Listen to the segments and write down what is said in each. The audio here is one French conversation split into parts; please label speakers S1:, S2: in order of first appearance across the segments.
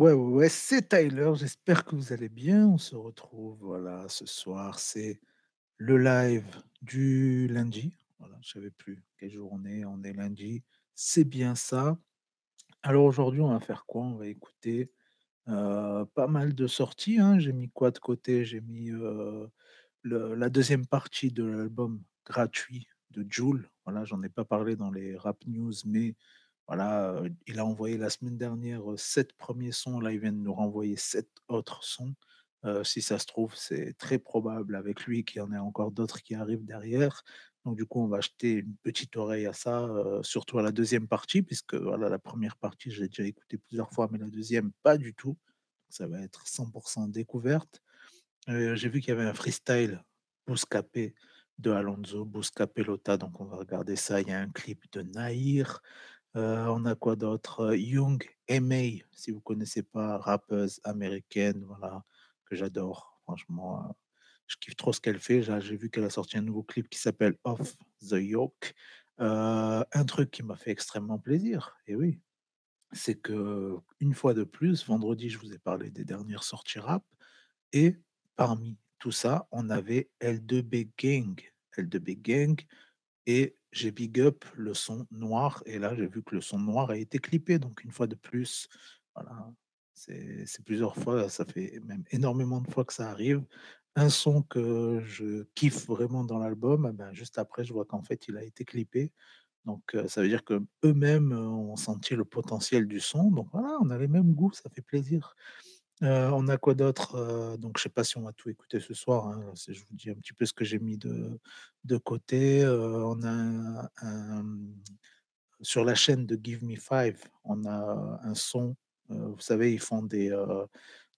S1: Ouais, ouais, ouais, c'est Tyler, j'espère que vous allez bien. On se retrouve, voilà, ce soir, c'est le live du lundi. Voilà, je savais plus quel jour on est, lundi, c'est bien ça. Alors aujourd'hui, on va faire quoi? On va écouter, heu, pas mal de sorties, hein. J'ai mis quoi de côté? J'ai mis, le la deuxième partie de l'album gratuit de Jul. Voilà, j'en ai pas parlé dans les rap news, mais voilà, il a envoyé la semaine dernière, 7 premiers sons, là il vient de nous renvoyer 7 autres sons. Si ça se trouve, c'est très probable avec lui qu'il y en ait encore d'autres qui arrivent derrière. Donc du coup, on va jeter une petite oreille à ça, surtout à la deuxième partie puisque voilà, la première partie, je l'ai déjà écoutée plusieurs fois, mais la deuxième pas du tout. Ça va être 100% découverte. J'ai vu qu'il y avait un freestyle Bouscapé de Alonzo, Bouscapé Lota, donc on va regarder ça. Il y a un clip de Nahir. Heu, on a quoi d'autre? Young M.A, si vous connaissez pas, rappeuse américaine, voilà, que j'adore. Franchement, heu, je kiffe trop ce qu'elle fait. J'ai vu qu'elle a sorti un nouveau clip qui s'appelle Off the Yoke. Heu, un truc qui m'a fait extrêmement plaisir, et oui, c'est que une fois de plus, vendredi, je vous ai parlé des dernières sorties rap et parmi tout ça, on avait L2B Gang. L2B Gang et j'ai big up le son noir et là, j'ai vu que le son noir a été clippé donc une fois de plus, voilà, c'est plusieurs fois, ça fait même énormément de fois que ça arrive. Un son que je kiffe vraiment dans l'album, et ben, juste après, je vois qu'en fait, il a été clippé donc heu, ça veut dire qu'eux-mêmes, heu, ont senti le potentiel du son donc voilà, on a les mêmes goûts, ça fait plaisir. Heu, on a quoi d'autre? Heu, donc je sais pas si on va tout écouter ce soir, hein, je vous dis un petit peu ce que j'ai mis de de côté. Heu, on a sur la chaîne de Give Me Five, on a un son, vous savez, ils font des,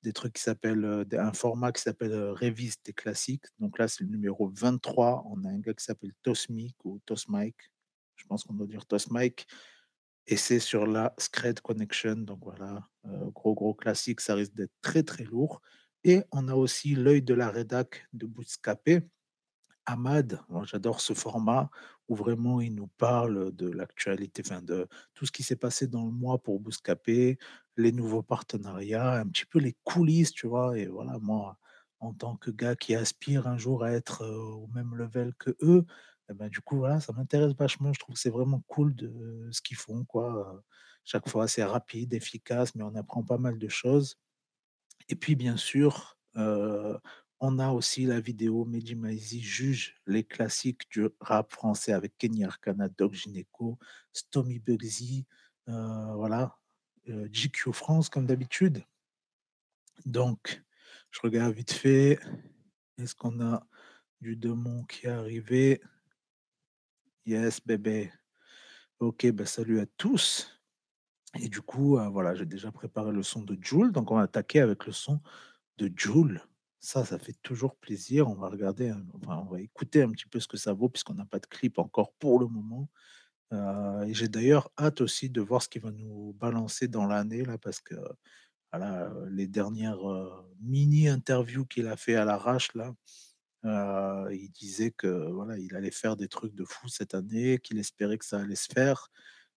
S1: des trucs qui s'appellent, un format qui s'appelle, heu, Révise classiques. Donc là, c'est le numéro 23. On a un gars qui s'appelle Tosmic ou Tosmic, je pense qu'on doit dire Tosmic et c'est sur la Scred Connection, donc voilà, heu, gros, gros classique, ça risque d'être très, très lourd et on a aussi L'œil de la rédac de Bouscapé. Moi j'adore ce format où vraiment il nous parle de l'actualité, enfin de tout ce qui s'est passé dans le mois pour Bouscapé, les nouveaux partenariats, un petit peu les coulisses, tu vois? Et voilà, moi, en tant que gars qui aspire un jour à être, heu, au même level qu'eux ben, du coup, voilà, ça m'intéresse vachement. Je trouve que c'est vraiment cool de ce qu'ils font, quoi, heu, chaque fois, c'est rapide, efficace, mais on apprend pas mal de choses et puis, bien sûr, heu, on a aussi la vidéo Mehdi Maizy juge les classiques du rap français avec Kenny Arcana, Doc Gynéco, Stomy Bugsy, heu, voilà, GQ France comme d'habitude. Donc, je regarde vite fait. Est-ce qu'on a du Demon qui est arrivé? Yes bébé. OK, bah, salut à tous et du coup, heu, voilà, j'ai déjà préparé le son de Jul, donc on va attaquer avec le son de Jul. Ça, ça fait toujours plaisir. On va regarder, hein, on va écouter un petit peu ce que ça vaut puisqu'on n'a pas de clip encore pour le moment. Heu et j'ai d'ailleurs hâte aussi de voir ce qu'il va nous balancer dans l'année là parce que, voilà, les dernières, heu, mini interviews qu'il a fait à l'arrache là, heu, il disait que voilà, il allait faire des trucs de fou cette année, qu'il espérait que ça allait se faire,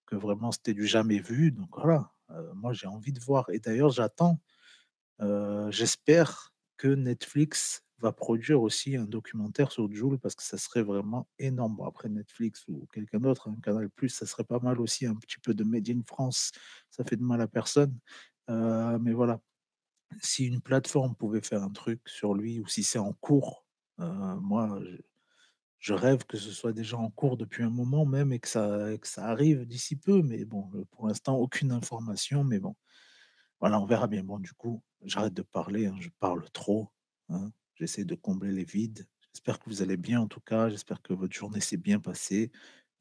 S1: que vraiment c'était du jamais vu donc voilà, heu, moi j'ai envie de voir et d'ailleurs j'attends Heu, j'espère que Netflix va produire aussi un documentaire sur Jul parce que ça serait vraiment énorme. Après Netflix ou quelqu'un d'autre, hein, Canal+, ça serait pas mal aussi, un petit peu de made in France, ça fait de mal à personne. Mais voilà, si une plateforme pouvait faire un truc sur lui ou si c'est en cours, moi je rêve que ce soit déjà en cours depuis un moment même et que ça que ça arrive d'ici peu, mais bon, heu, pour l'instant aucune information, mais bon. Voilà, on verra bien. Bon, du coup, j'arrête de parler, hein, je parle trop, hein. J'essaie de combler les vides. J'espère que vous allez bien en tout cas, j'espère que votre journée s'est bien passée,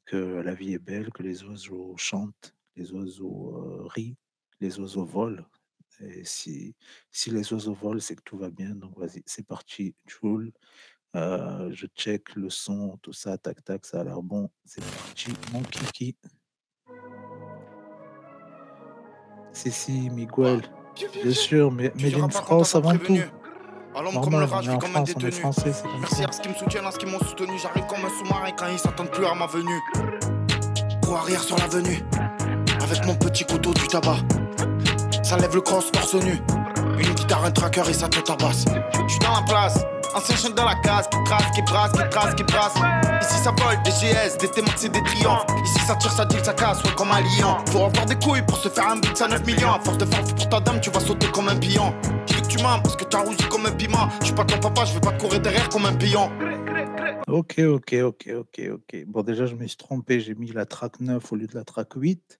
S1: que la vie est belle, que les oiseaux chantent, les oiseaux, heu, rient, les oiseaux volent et si si les oiseaux volent, c'est que tout va bien, donc vas-y, c'est parti, Jul. Heu, je check le son, tout ça, tac tac, ça a l'air bon. C'est parti, mon kiki. Si, si, Miguel. Bien sûr, mais
S2: quand t'as
S1: France avant tout.
S2: À l'homme comme le
S1: en
S2: comme un
S1: France,
S2: détenu.
S1: français, c'est comme
S2: Merci
S1: ça.
S2: à ceux qui me soutiennent, à ceux qui m'ont soutenu. J'arrive comme un sous-marin quand ils s'attendent plus à ma venue. Pour arrière sur l'avenue. Avec mon petit couteau du tabac. Ça lève le cross torse nu. Une guitare, un tracker et ça te tabasse. J'suis dans la place, ancien chien dans la case, qui trace, qui brasse, qui trace, qui brasse. Ici ça vole, des GS, des et des triomphes. Ici ça tire, ça deal, ça casse, ouais, comme un lion. Faut avoir des couilles pour se faire un beat à 9 millions. À force de faire pour ta dame, tu vas sauter comme un pion. Je veux que tu m'aimes parce que t'as rougi comme un piment. J'suis pas ton papa, je vais pas courir derrière comme un pion.
S1: Ok, ok, ok, ok, ok. Bon, déjà, je me suis trompé, j'ai mis la track 9 au lieu de la track 8.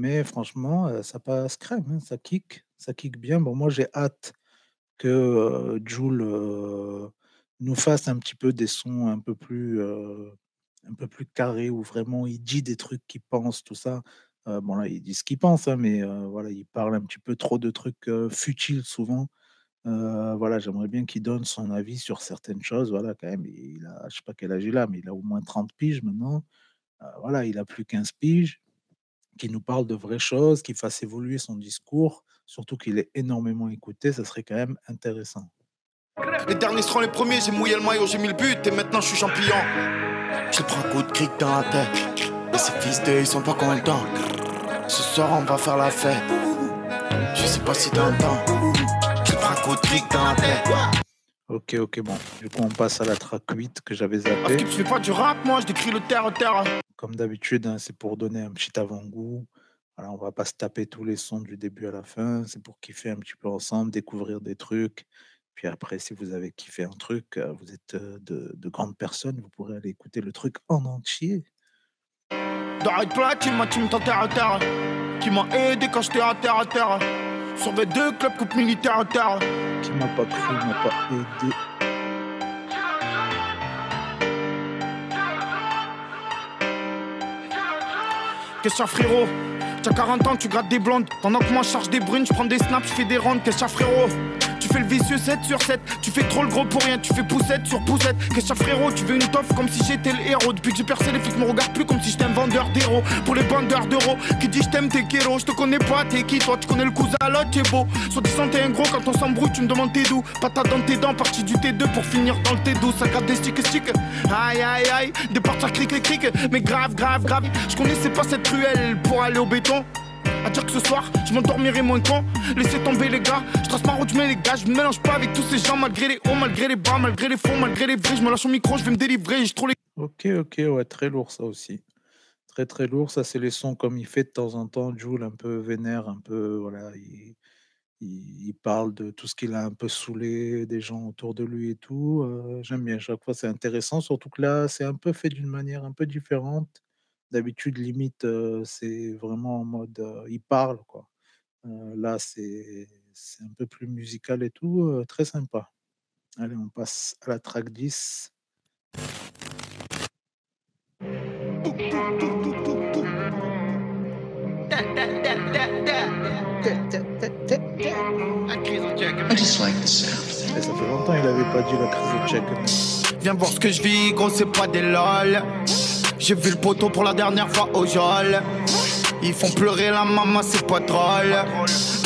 S1: Mais franchement, ça passe crème, hein, ça kick, ça kick bien. Bon, moi, j'ai hâte que euh, Jul euh, nous fasse un petit peu des sons un peu plus, un peu plus carrés, où vraiment il dit des trucs qu'il pense, tout ça. Bon, là, il dit ce qu'il pense, hein, mais voilà, il parle un petit peu trop de trucs futiles souvent. Voilà, j'aimerais bien qu'il donne son avis sur certaines choses. Voilà, quand même, il a, je sais pas quel âge il a, mais il a au moins 30 piges maintenant. Voilà, il a plus 15 piges. Qu'il nous parle de vraies choses, qu'il fasse évoluer son discours, surtout qu'il est énormément écouté, ça serait quand même intéressant.
S2: Les derniers seront les premiers, j'ai mouillé le maillot, j'ai mis le but et maintenant je suis champion. Je prends un coup de cric dans la tête. Et ces fils de, ils sont pas contents. Ce soir on va faire la fête. Je sais pas si t'entends. Je prends un coup de cric dans la tête.
S1: Ok, ok, bon. Du coup, on passe à la track 8 que j'avais
S2: Parce
S1: zappé.
S2: que je fais pas du rap, moi, je décris le terre terre.
S1: Comme d'habitude, hein, c'est pour donner un petit avant-goût. Voilà, on va pas se taper tous les sons du début à la fin. C'est pour kiffer un petit peu ensemble, découvrir des trucs. Puis après, si vous avez kiffé un truc, euh, vous êtes euh, de, de grandes personnes, vous pourrez aller écouter le truc en entier.
S2: D'arrête plat, qui m'a team terre à terre. Qui m'a aidé quand j'étais à terre à terre. Deux clubs coupe militaire à terre.
S1: Qui m'a pas cru, m'a pas aidé.
S2: Qu'est-ce que frérot? T'as 40 ans, tu grattes des blondes. Pendant que moi je charge des brunes, je prends des snaps, je fais des rondes. Qu'est-ce que frérot? Tu fais le vicieux 7 sur 7. Tu fais trop le gros pour rien, tu fais poussette sur poussette. Qu'est-ce que frérot Tu veux une toffe comme si j'étais le héros. Depuis que j'ai percé, les flics me regardent plus comme si j'étais un vendeur d'héros. Pour les vendeurs d'euros, qui dit je t'aime, t'es kéro. Je te connais pas, t'es qui toi? Tu connais le cousin, l'autre, t'es beau. Soit disant t'es un gros, quand on s'embrouille, tu me demandes t'es d'où. Patate dans tes dents, partie du T2 pour finir dans le T12. Ça gratte des sticks sticks. Aïe aïe aïe, des partir cric et cric. Mais grave, grave, grave. Je connaissais pas cette ruelle pour aller au béton. À dire que ce soir, je m'endormirai moins con. Laissez tomber les gars, je trace ma route, je mets les gars. Je me mélange pas avec tous ces gens, malgré les hauts, malgré les bas, malgré les faux, malgré les vrais. Je me lâche au micro, je vais me délivrer. J'ai trop les.
S1: Ok, ok, ouais, très lourd ça aussi. Très très lourd, ça c'est les sons comme il fait de temps en temps, Jules un peu vénère, un peu, voilà, il, il, parle de tout ce qu'il a un peu saoulé, des gens autour de lui et tout. euh, J'aime bien, chaque fois c'est intéressant, surtout que là c'est un peu fait d'une manière un peu différente. D'habitude, limite, euh, c'est vraiment en mode, euh, il parle, quoi. Euh, là, c'est c'est un peu plus musical et tout, euh, très sympa. Allez, on passe à la track 10.
S3: I just like the sound.
S1: Et ça fait longtemps qu'il avait pas dit la crise de check.
S2: Viens voir ce que je vis, gros, c'est pas des lol. J'ai vu le poteau pour la dernière fois au jol. Ils font pleurer la maman, c'est pas drôle.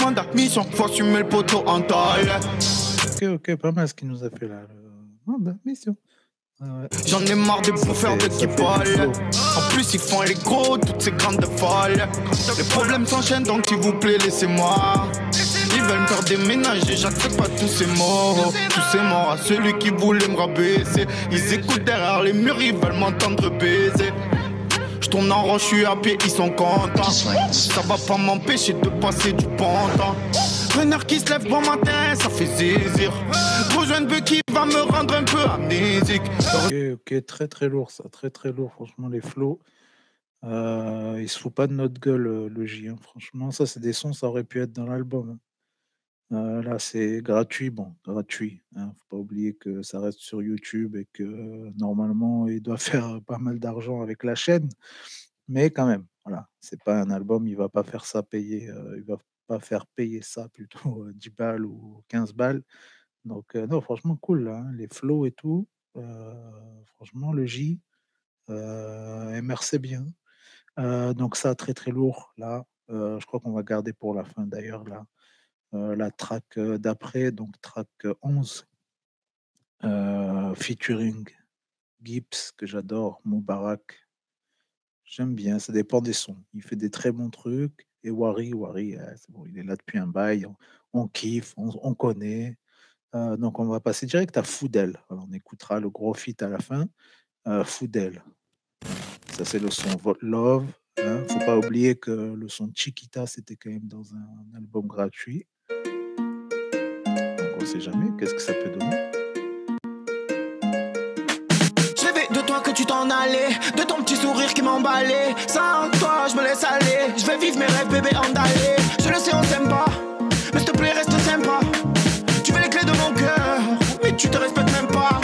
S2: Mandat mission, faut assumer le poteau en tôle.
S1: Ok, ok, pas mal ce qu'il nous a fait là. bah, mission. Ah ouais.
S2: J'en ai marre des
S1: Ça
S2: bouffeurs de
S1: flow.
S2: En plus, ils font les gros, toutes ces grandes folles. Les problèmes s'enchaînent, donc s'il vous plaît, laissez-moi. Ils veulent me faire déménager, j'accepte pas tous ces mots. Tous ces morts à celui qui voulait me rabaisser. Ils écoutent derrière les murs, ils veulent m'entendre baiser. Je tourne en rond, je suis à pied, ils sont contents. Ça va pas m'empêcher de passer du temps. Renard qui se lève bon matin, ça fait zizir. Rejoins un qui va me rendre un peu amnésique.
S1: Ok, ok, très très lourd ça, très très lourd, franchement, les flows. Euh, il se fout pas de notre gueule, euh, le J. hein. Franchement, ça, c'est des sons, ça aurait pu être dans l'album. hein. Euh, là, c'est gratuit, bon, gratuit. Hein. Faut pas oublier que ça reste sur YouTube et que euh, normalement, il doit faire pas mal d'argent avec la chaîne. Mais quand même, voilà, c'est pas un album, il va pas faire ça payer, euh, il va pas faire payer ça plutôt euh, 10 balles ou 15 balles. Donc, non, franchement, cool, hein, les flows et tout. franchement, le J, euh, MRC bien. Donc, ça, très très lourd, là. Je crois qu'on va garder pour la fin d'ailleurs, là. Euh, la track euh, d'après, donc track euh, 11, euh, featuring Gibbs, que j'adore, Moubarak. J'aime bien, ça dépend des sons. Il fait des très bons trucs. Et Wari, Wari, bon, il est là depuis un bail, on, kiffe, on, on connaît. Donc on va passer direct à Foudel. On écoutera le gros feat à la fin. Euh, Foudel. Ça c'est le son Love. Hein. Faut pas oublier que le son Chiquita c'était quand même dans un album gratuit. On sait jamais qu'est-ce que ça peut donner.
S2: Je rêvais de toi que tu t'en allais, de ton petit sourire qui m'emballait. Sans toi, je me laisse aller. Je vais vivre mes rêves, bébé, andalé. Je le sais, on s'aime pas, mais s'il te plaît, reste sympa. Tu veux les clés de mon cœur, mais tu te respectes même pas.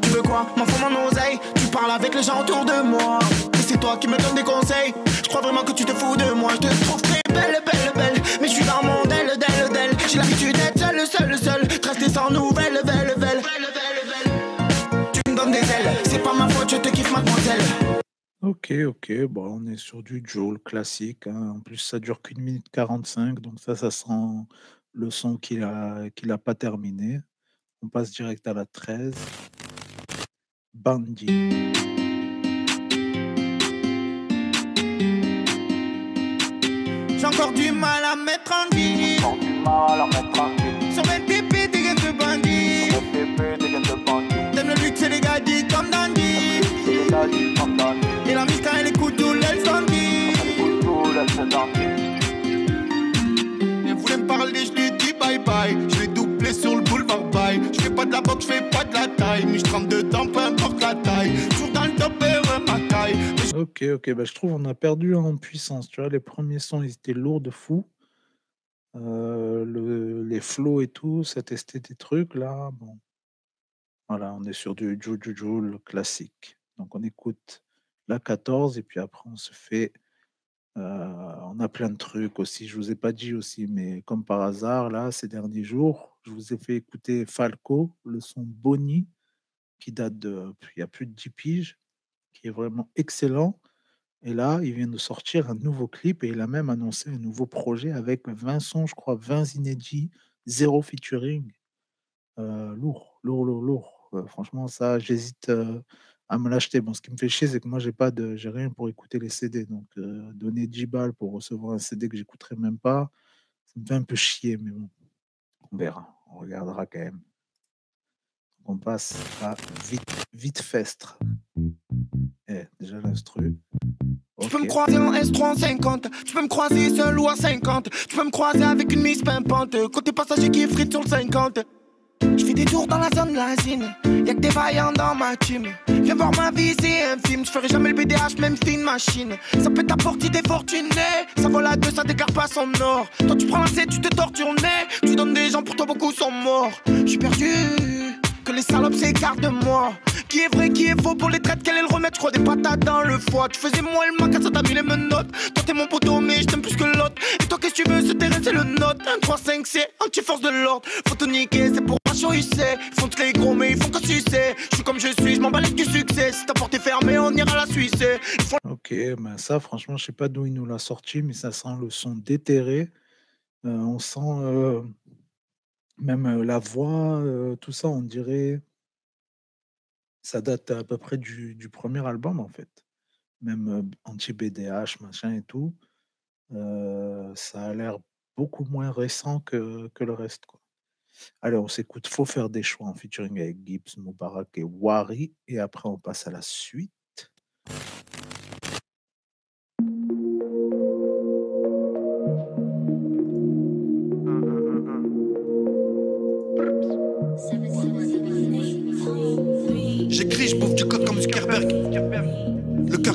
S2: Tu veux quoi M'en fous mon oseille? Tu parles avec les gens autour de moi. Et c'est toi qui me donnes des conseils. Je crois vraiment que tu te fous de moi. Je te trouve très belle, belle, belle. Mais je suis dans mon
S1: Ok, ok, bon, on est sur du Joule classique. hein. En plus, ça dure qu'une minute 45, donc ça, ça sent le son qu'il a, qu'il a pas terminé. On passe direct à la 13. Bandit.
S2: J'ai encore du mal à mettre en vie. Sur mes pipis, des gars de bandits. T'aimes le luxe et les gadis comme Dandy. Et
S1: Ok, ok, bah, je trouve on a perdu en puissance. Tu vois, les premiers sons, ils étaient lourds de fou. Euh, le- les flows et tout, ça testait des trucs là. Bon, voilà, on est sur du Juju Joule classique. Donc on écoute la 14 et puis après on se fait. Euh, on a plein de trucs aussi. Je vous ai pas dit aussi, mais comme par hasard, là, ces derniers jours, je vous ai fait écouter Falco, le son Bonnie, qui date de. Il y a plus de 10 piges, qui est vraiment excellent. Et là, il vient de sortir un nouveau clip et il a même annoncé un nouveau projet avec 20 sons, je crois, 20 inédits, zéro featuring. Euh, lourd, lourd, lourd, lourd. Euh, franchement, ça, j'hésite à me l'acheter. Bon, ce qui me fait chier, c'est que moi, j'ai pas de, j'ai rien pour écouter les CD. Donc, euh, donner 10 balles pour recevoir un CD que j'écouterai même pas, ça me fait un peu chier, mais bon, on verra. On regardera quand même. On passe à Vite, vite Festre. Eh, déjà l'instru.
S2: Tu peux me croiser en S3 en 50, tu peux me croiser seul ou à 50, tu peux me croiser avec une miss pimpante, côté passager qui est frite sur le 50. Je fais des tours dans la zone l'asine, y'a que des vaillants dans ma team. Viens voir ma vie, c'est un film, je ferai jamais le BDH, même si une machine. Ça peut t'apporter des fortunés, ça vole à deux, ça déclare pas son or. Toi tu prends la C, tu te tortures tu donnes des gens pour toi, beaucoup sont morts. Je suis perdu, que les salopes s'écartent de moi. Qui est vrai, qui est faux pour les traites, quel est le remède? Je crois des patates dans le foie. Tu faisais moi le mac, ça t'a mis les menottes. Toi t'es mon poteau, mais je t'aime plus que l'autre. Et toi qu'est-ce que tu veux? Ce terrain c'est le note. 1, 3, 5, c'est anti-force de l'ordre. Faut tout niquer, c'est pour pas sait. Ils font tous les gros, mais ils font que sais. Je suis comme je suis, je m'en bats du succès. Si ta porte est fermée, on ira à la Suisse.
S1: Ok, ben ça, franchement, je sais pas d'où il nous l'a sorti, mais ça sent le son déterré. Euh, on sent euh, même euh, la voix, euh, tout ça, on dirait. Ça date à peu près du, premier album, en fait. Même anti-BDH, machin et tout. Ça a l'air beaucoup moins récent que, que le reste, quoi. Allez, on s'écoute Faut faire des choix en featuring avec Gibbs, Moubarak et Wari. Et après, on passe à la suite.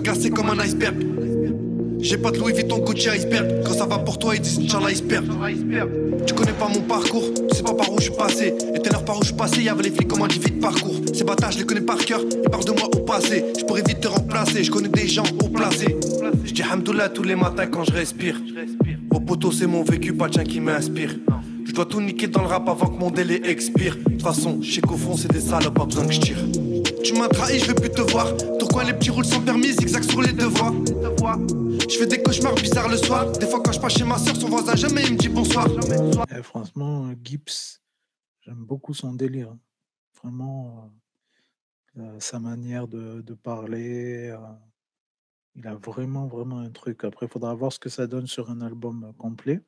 S4: Cœur comme un iceberg. J'ai pas de Louis Vuitton Gucci iceberg. Quand ça va pour toi, ils disent Inch'Allah iceberg. Tu connais pas mon parcours, tu sais pas par où je suis passé. Et t'es par où je suis passé, y'avait les flics comme un vite parcours. Ces bâtards, je les connais par cœur, ils parlent de moi au passé. Je pourrais vite te remplacer, je connais des gens au placé. Je dis Hamdoullah tous les matins quand je respire. Au poteau, c'est mon vécu, pas tien qui m'inspire. Je dois tout niquer dans le rap avant que mon délai expire. De toute façon, je sais qu'au fond, c'est des salopes, pas besoin que je tire. Tu m'as trahi, je veux plus te voir. Pourquoi les petits roulent sans permis, zigzag sur les deux voies? Je fais des cauchemars bizarres le soir. Des fois, quand je passe chez ma soeur, son voisin jamais il me dit bonsoir.
S1: Eh, franchement, euh, Gibbs, j'aime beaucoup son délire. Vraiment, euh, euh, sa manière de, parler, Il a vraiment, vraiment un truc. Après, il faudra voir ce que ça donne sur un album, complet.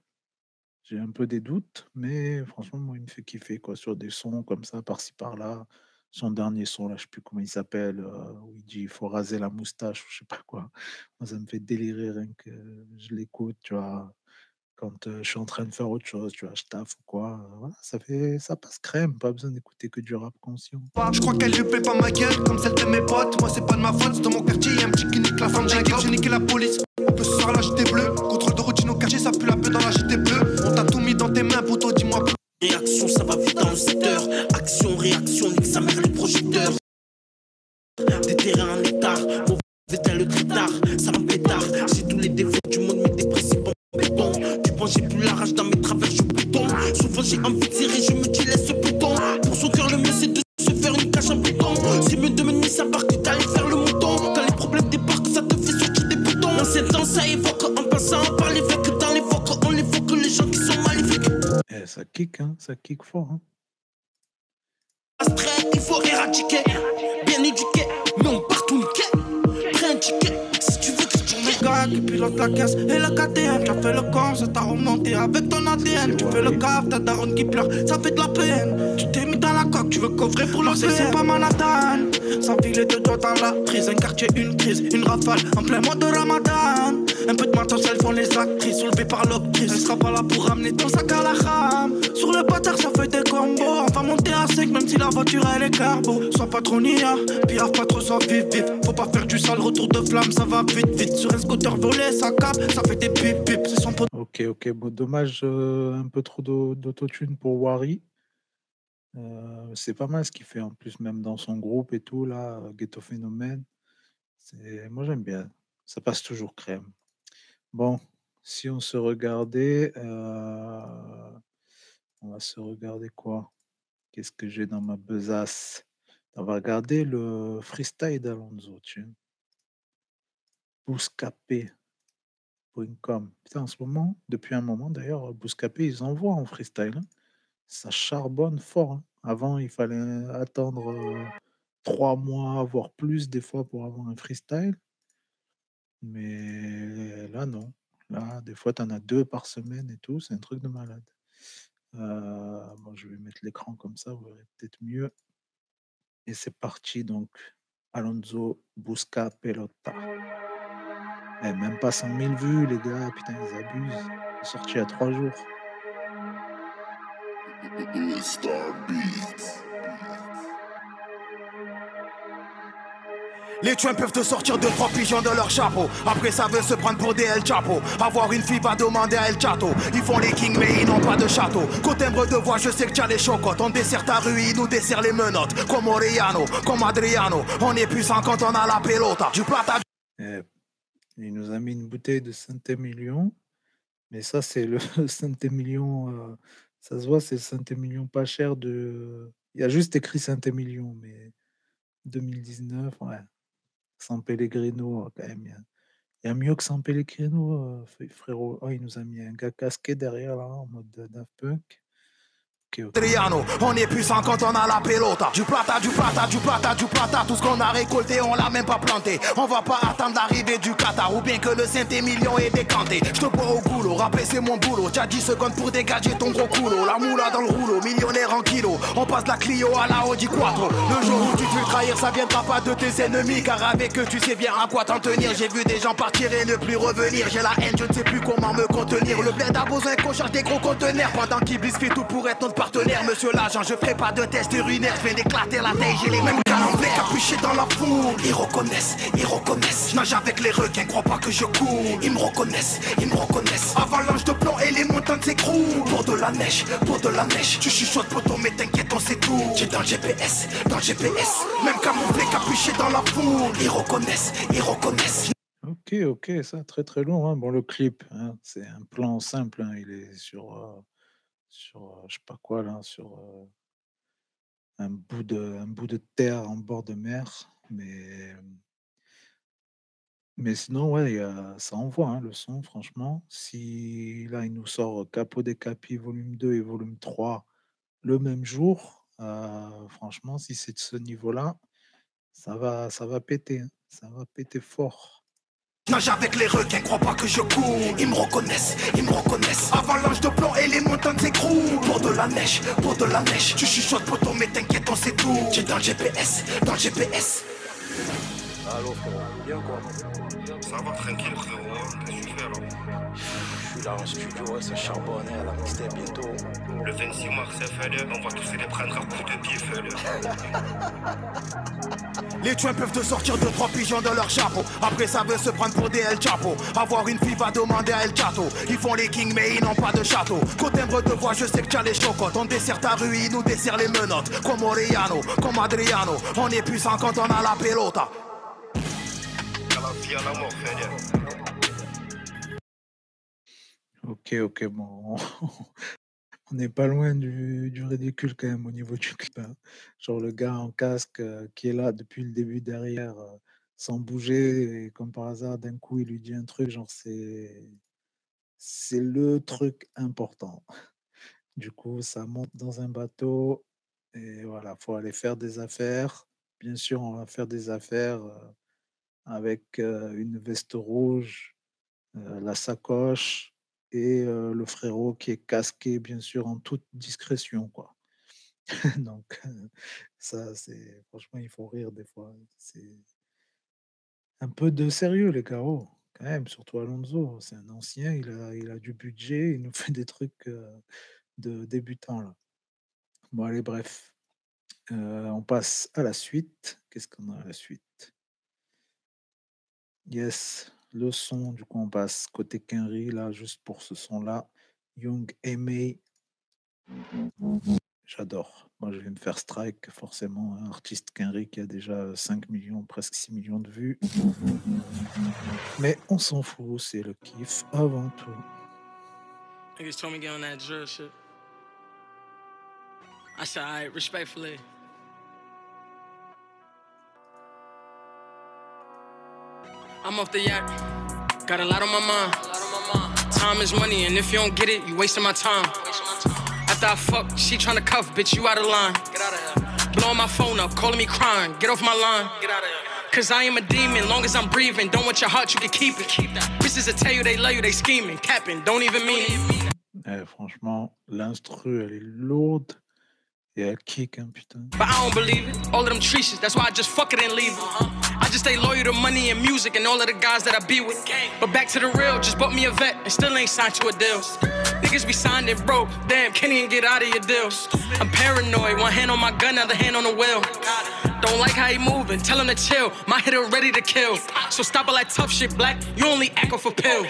S1: J'ai un peu des doutes, mais franchement, moi, il me fait kiffer, quoi, sur des sons comme ça, par-ci par-là. Son dernier son, là, je sais plus comment il s'appelle, heu, où il dit: «Il faut raser la moustache» ou je sais pas quoi. Moi, ça me fait délirer rien que je l'écoute, tu vois? Quand, heu, je suis en train de faire autre chose, tu vois? Je taffe ou quoi, heu, voilà, ça fait ça passe crème, pas besoin d'écouter que du rap conscient.
S4: Je crois qu'elle lui fait pas ma gueule comme celle de mes potes. Moi, c'est pas de ma faute, c'est dans mon quartier, y'a un petit qui nique la femme. J'ai niqué la police. On peut soir là, j'étais bleu. Contrôle de routine au quartier, ça pue la paix dans la. On t'a tout mis dans tes mains, poto, dis-moi.
S5: Réaction, ça va vite dans le secteur. Action, réaction, nique sa mère les projecteurs. Des terrains en état, mon éteint le tard, ça me pétard. J'ai tous les défauts du monde, mais dépressif en béton. Tu penses j'ai plus la rage dans mes travers, je bouton. Souvent j'ai envie de serrer, je me dis laisse ce bouton. Pour son cœur, le mieux c'est de se faire une cache en béton. Si me demain ça part, que t'allais faire le mouton. Quand les problèmes débarquent, ça te fait sortir des boutons. L'ancien temps, ça évoque en passant
S1: ça kick, hein, ça kick fort, hein.
S5: Astray, il faut éradiquer. Bien éduqué, mais on part tout niquer. Prends un ticket, si tu veux que tu
S6: Le gars qui pilote la caisse et le KTM Tu as fait le corps, ça t'a remonté avec ton ADN Tu fais le cave, ta daronne qui pleure, ça fait de la peine Tu t'es mis dans la coque, tu veux coffrer pour lancer C'est pas Manhattan Sans filer de doigts dans la prise Un quartier, une crise, une rafale En plein mois de ramadan Un peu de matos, elles font les actrices Soulevées par l'octrice Elle sera pas là pour ramener ton sac à la rame Sur le bâtard, ça fait des combos On va monter à sec, même si la voiture elle est carbo Sois pas trop nia, pire pas trop, sois vif vif Faut pas faire du sale, retour de flamme, ça va vite vite Sur un scooter volé, ça cap, ça fait des pip pip C'est pote
S1: OK, OK. Bon, dommage, heu, un peu trop d'au d'autotune pour Wari. Heu, c'est pas mal ce qu'il fait en plus, même dans son groupe et tout là, Ghetto Phénomène. Moi j'aime bien, ça passe toujours crème. Bon, si on se regardait, heu, on va se regarder quoi? Qu'est-ce que j'ai dans ma besace? On va regarder le freestyle d'Alonso, tiens. Bouscapé.com. Putain, en ce moment, depuis un moment d'ailleurs, Bouscapé, ils envoient en freestyle, hein. Ça charbonne fort, hein. Avant, il fallait attendre, heu, 3 mois, voire plus des fois pour avoir un freestyle. Mais là, non. Là, des fois, tu en as 2 par semaine et tout, c'est un truc de malade. Heu, bon, je vais mettre l'écran comme ça, vous verrez peut-être mieux. Et c'est parti donc. Alonso Busca Pelota. Eh, même pas 100 000 vues, les gars, putain, ils abusent. Sorti a 3 jours.
S6: Les tuins peuvent te sortir de trois pigeons de leur chapeau. Après, ça veut se prendre pour des El Chapo. Avoir une fille va demander à El Chato. Ils font les kings, mais ils n'ont pas de château. Côté timbre de voix, je sais que tu as les chocottes. On dessert ta rue, ils nous dessert les menottes. Comme Oriano, comme Adriano. On est puissant quand on a la pelota. Du plata,
S1: Eh, il nous a mis une bouteille de Saint-Émilion. Mais ça, c'est le Saint-Émilion, heu, ça se voit, c'est le Saint-Émilion pas cher de il y a juste écrit Saint-Émilion, mais 2019, ouais. San Pellegrino, quand même, il y a mieux que San Pellegrino, fré frérot. Oh, il nous a mis un gars casqué derrière là, en mode, heu, Daft Punk.
S6: Adriano, on est puissant quand on a la pelota. Du plata, du plata, du plata, du plata. Tout ce qu'on a récolté, on l'a même pas planté. On va pas attendre l'arrivée du Qatar ou bien que le Saint-Émilion est décanté. Je te bois au goulot, rapper c'est mon boulot. T'as 10 secondes pour dégager ton gros coulo. La moula dans le rouleau, millionnaire en kilo. On passe la Clio à la Audi Quattro. Le jour où tu te trahir, ça viendra pas de tes ennemis. Car avec eux, tu sais bien à quoi t'en tenir. J'ai vu des gens partir et ne plus revenir. J'ai la haine, je ne sais plus comment me contenir. Le bled a besoin qu'on charge des gros conteneurs. Pendant qu'Iblis fait tout pour être notre partenaire. Monsieur l'agent, je ferai pas de test urinaire. Je viens d'éclater la taille, j'ai les mêmes calendriers capuchés dans la foule. Ils reconnaissent, ils reconnaissent. Je nage avec les requins, crois pas que je cours. Ils me reconnaissent, ils me reconnaissent. Avalanche de plomb et les montagnes s'écroulent. Pour de la neige, pour de la neige. Tu chuchotes, poteau, mais t'inquiète, on sait tout. J'ai dans le GPS, dans le GPS. Même camouflé, capuché dans la foule. Ils reconnaissent, ils reconnaissent.
S1: OK, OK, ça, très, très lourd, hein. Bon, le clip, hein, c'est un plan simple, hein, il est sur, heu, sur, heu, je sais pas quoi là, sur, heu un bout de un bout de terre en bord de mer, mais mais sinon, ouais, y a ça envoie, hein, le son, franchement. Si là, il nous sort, heu, Capo dei Capi volume 2 et volume 3 le même jour, heu, franchement, si c'est de ce niveau-là, ça va ça va péter, hein, ça va péter fort.
S7: Nage avec les requins, crois pas que je cours. Ils me reconnaissent, ils me reconnaissent. Avalanche de plomb la neige, pour de la neige. Tu chuchotes, poteau, mais t'inquiète, on sait tout. J'ai dans le GPS, dans le GPS.
S8: Allô frérot, bien quoi?
S9: Ça va tranquille frérot, qu'est-ce que tu fais alors?
S8: Je suis là en studio, ça charbonne à la mixtape bientôt.
S9: Le 26 mars, FLE, on va tous les prendre à coups de pied, FLE.
S7: Les tuins peuvent te sortir deux trois pigeons de leur chapeau. Après ça veut se prendre pour des El Chapo. Avoir une fille va demander à El Chato. Ils font les kings mais ils n'ont pas de château. Côté timbre de voix, je sais que t'as les chocottes. On dessert ta rue, ils nous dessert les menottes. Comme Oriano, comme Adriano. On est puissant quand on a la pelota.
S1: Ok, ok, bon. On n'est pas loin du, du ridicule quand même au niveau du clip. Genre le gars en casque euh, qui est là depuis le début derrière, euh, sans bouger, et comme par hasard, d'un coup, il lui dit un truc, genre c'est c'est le truc important. Du coup, ça monte dans un bateau et voilà, faut aller faire des affaires. Bien sûr, on va faire des affaires euh, avec une veste rouge, la sacoche et euh, le frérot qui est casqué, bien sûr, en toute discrétion, quoi. Donc, euh, ça, c'est franchement, il faut rire des fois. C'est un peu de sérieux, les carreaux, quand même, surtout Alonso. C'est un ancien, il a, il a du budget, il nous fait des trucs euh, de débutants, là. Bon, allez, bref. On passe à la suite. Qu'est-ce qu'on a à la suite? Yes, le son, du coup, on passe côté Kenry, là, juste pour ce son-là. Young Aimé. J'adore. Moi, je vais me faire strike, forcément. Un artiste Kenry qui a déjà 5 millions, presque 6 millions de vues. Mais on s'en fout, c'est le kiff avant tout.
S10: Me. I said, respectfully. I'm off the yacht. Got a lot on my mind. Time is money, and if you don't get it, you wasting my time. After I fuck, she tryna cuff, bitch, you out of line. Blowing my phone up, calling me crying. Get off my line. Get here. Cause I am a demon, long as I'm breathing. Don't want your heart, you can keep it. Keep that. Bitches that tell you they love you, they scheming, capping, don't even mean it.
S1: Eh, franchement, l'instru, elle est lourde elle kick, putain.
S10: But I don't believe it. All of them treaches, that's why I just fuck it and leave it. I just stay loyal to money and music and all of the guys that I be with. But back to the real, just bought me a vet and still ain't signed to a deal. Niggas be signed and broke. Damn, can't even get out of your deals. I'm paranoid, one hand on my gun, other hand on the wheel. Don't like how he moving, tell him to chill. My hitter ready to kill. So stop all that tough shit, black. You only echo for pill.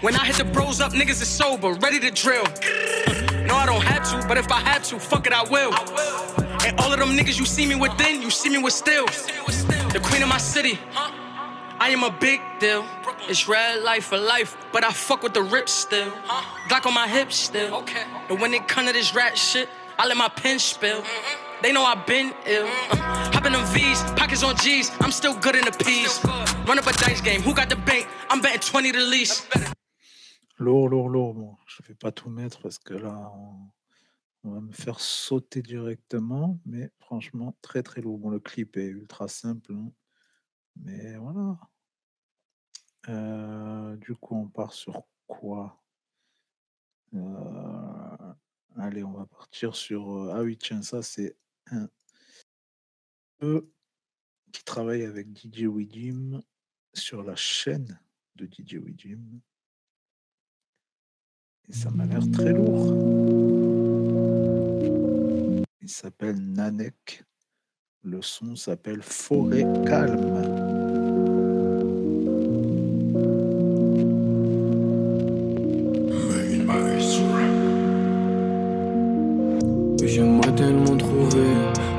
S10: When I hit the bros up, niggas is sober, ready to drill. No, I don't have to, but if I had to, fuck it, I will. And all of them niggas you see me with then, you see me with still. The queen of my city. I am a big deal. It's red life for life, but I fuck with the rip still. Glock on my hips still. Okay. And when it come to this rat shit, I let my pen spill. They know I've been ill. Uh, hop in them V's, pockets on G's. I'm still good in the P's. Run up a dice game. Who got the bank? I'm betting 20 the least.
S1: Lourd, lourd, lourd. Bon, je vais pas tout mettre parce que là, on, va me faire sauter directement. Mais franchement, très, très lourd. Bon, le clip est ultra simple. hein, mais voilà. Euh, du coup, on part sur quoi? Euh, Allez, on va partir sur. euh, Ah oui, tiens, ça, c'est un peu qui travaille avec DJ Widim sur la chaîne de DJ Widim. Et ça m'a l'air très lourd. Il s'appelle Nanek. Le son s'appelle Forêt calme.
S11: J'aimerais tellement trouver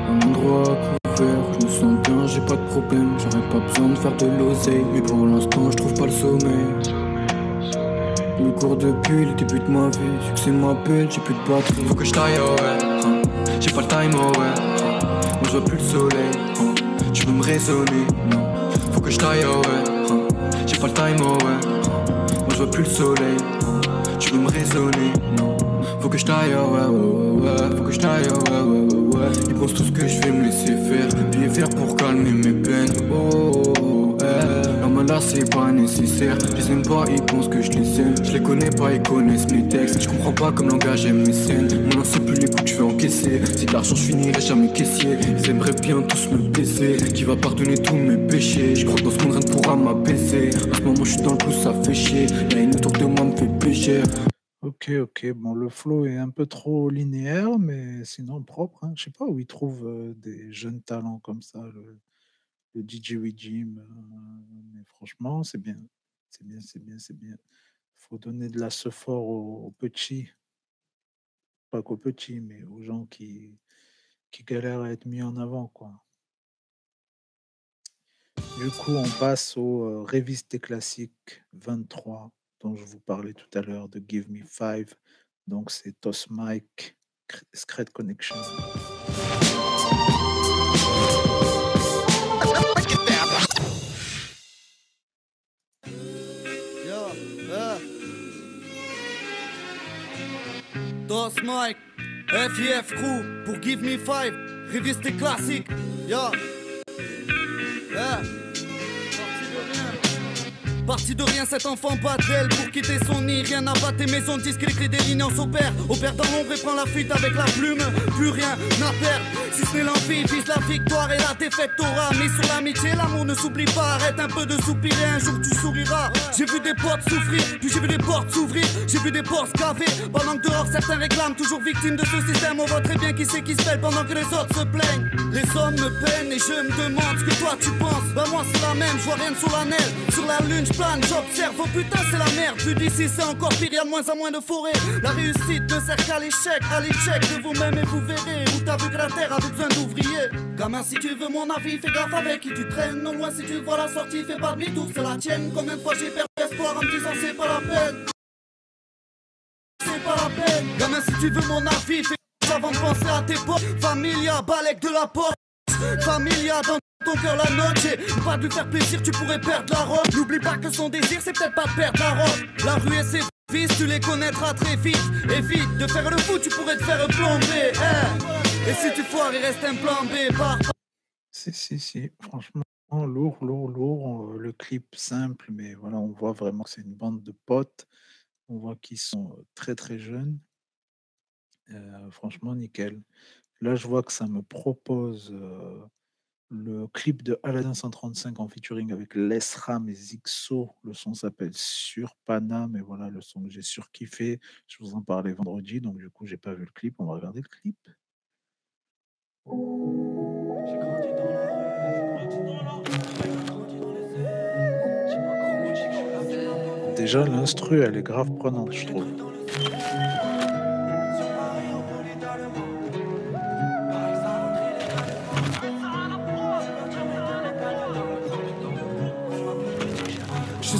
S11: un endroit couvert. Je me sens bien, j'ai pas de problème. J'aurais pas besoin de faire de l'oseille. Mais pour l'instant, je trouve pas le sommeil. Me cours depuis le début de ma vie. Succès m'appelle, j'ai plus de batterie. Faut que je taille, oh ouais. hein. J'ai pas le time, oh ouais. hein. Moi je vois plus le soleil. hein. Tu veux me raisonner. Faut que je taille, oh ouais. hein. J'ai pas le time, oh ouais. hein. Moi je vois plus le soleil. hein. Tu veux me raisonner. Faut que je taille, oh ouais, ouais, ouais. Faut que je taille, oh ouais, ouais, ouais. Ils pensent tous que je vais me laisser faire. Billets verts pour calmer mes peines. Oh, oh, oh, eh. Là c'est pas nécessaire. Je aime pas, ils pensent que je les aime. Je les connais pas, ils connaissent mes textes. Je comprends pas comme langage aime mes scènes. Maintenant c'est plus les coups que je fais encaisser. Si de l'argent je finirai jamais caissier. Ils aimeraient bien tous me baiser Qui va pardonner tous mes péchés? Je crois que dans ce monde rien ne pourra m'apaiser. En ce moment je suis dans le plus ça fait chier. La haine autour de moi me fait pécher
S1: Ok, ok. Bon, le flow est un peu trop linéaire, mais sinon propre. Hein. Je sais pas où ils trouvent euh, des jeunes talents comme ça, le, DJ Jim. mais franchement, c'est bien. C'est bien, c'est bien, c'est bien. Il faut donner de la fort aux, aux petits. Pas qu'aux petits, mais aux gens qui, qui galèrent à être mis en avant, quoi. Du coup, on passe au euh, Révisté classique 23 dont je vous parlais tout à l'heure de Give Me Five. Donc c'est Toss Mike, Secret Connection.
S12: Uh. Dos Mike, FJFQ, pour give me five, riviste classique, yo. Yeah. Parti de rien, cet enfant bat d'elle pour quitter son nid. Rien n'a battu maison, disque les clés des lignes en s'opère. Opère dans l'ombre et prend la fuite avec la plume. Plus rien n'a perdre, si ce n'est l'envie. Vise la victoire et la défaite t'aura. Mais sur l'amitié, l'amour ne s'oublie pas. Arrête un peu de soupirer, un jour tu souriras. J'ai vu des portes souffrir, puis j'ai vu des portes s'ouvrir. J'ai vu des portes se gaver. Pendant que dehors certains réclament, toujours victimes de ce système. On voit très bien qui c'est qui se pèle pendant que les autres se plaignent. Les hommes me peinent et je me demande ce que toi tu penses. Bah, moi c'est la même, je vois rien de solennel. Sur la lune, j'observe, oh putain c'est la merde. Vu d'ici c'est encore pire, y'a de moins en moins de forêt La réussite ne sert qu'à l'échec, à l'échec de vous-même et vous verrez Où t'as vu que la terre avait besoin d'ouvriers. Gamin si tu veux mon avis, fais gaffe avec qui tu traînes. Non loin si tu vois la sortie, fais pas demi-tour, c'est la tienne. Combien de fois j'ai perdu espoir en me disant c'est pas la peine. C'est pas la peine. Gamin si tu veux mon avis, fais gaffe avant de penser à tes potes. Familia, balèque de la porte. Familia dans cœur la j'ai pas de lui faire plaisir, tu pourrais perdre la robe. N'oublie pas que son désir, c'est peut-être pas perdre la robe. La rue et ses fils, tu les connaîtras très vite. Évite de faire le fou, tu pourrais te faire plomber. Eh. Et si tu foires, il reste un plan B. Par...
S1: Si, si, si, franchement. Lourd, lourd, lourd. Le clip simple, mais voilà, on voit vraiment que c'est une bande de potes. On voit qu'ils sont très très jeunes. Euh, franchement, nickel. Là, je vois que ça me propose euh, le clip de Aladdin 135 en featuring avec Les Ram et Zixo. Le son s'appelle Sur Panam et voilà le son que j'ai surkiffé. Je vous en parlais vendredi, donc du coup, j'ai pas vu le clip. On va regarder le clip. Déjà, l'instru, elle est grave prenante, je trouve.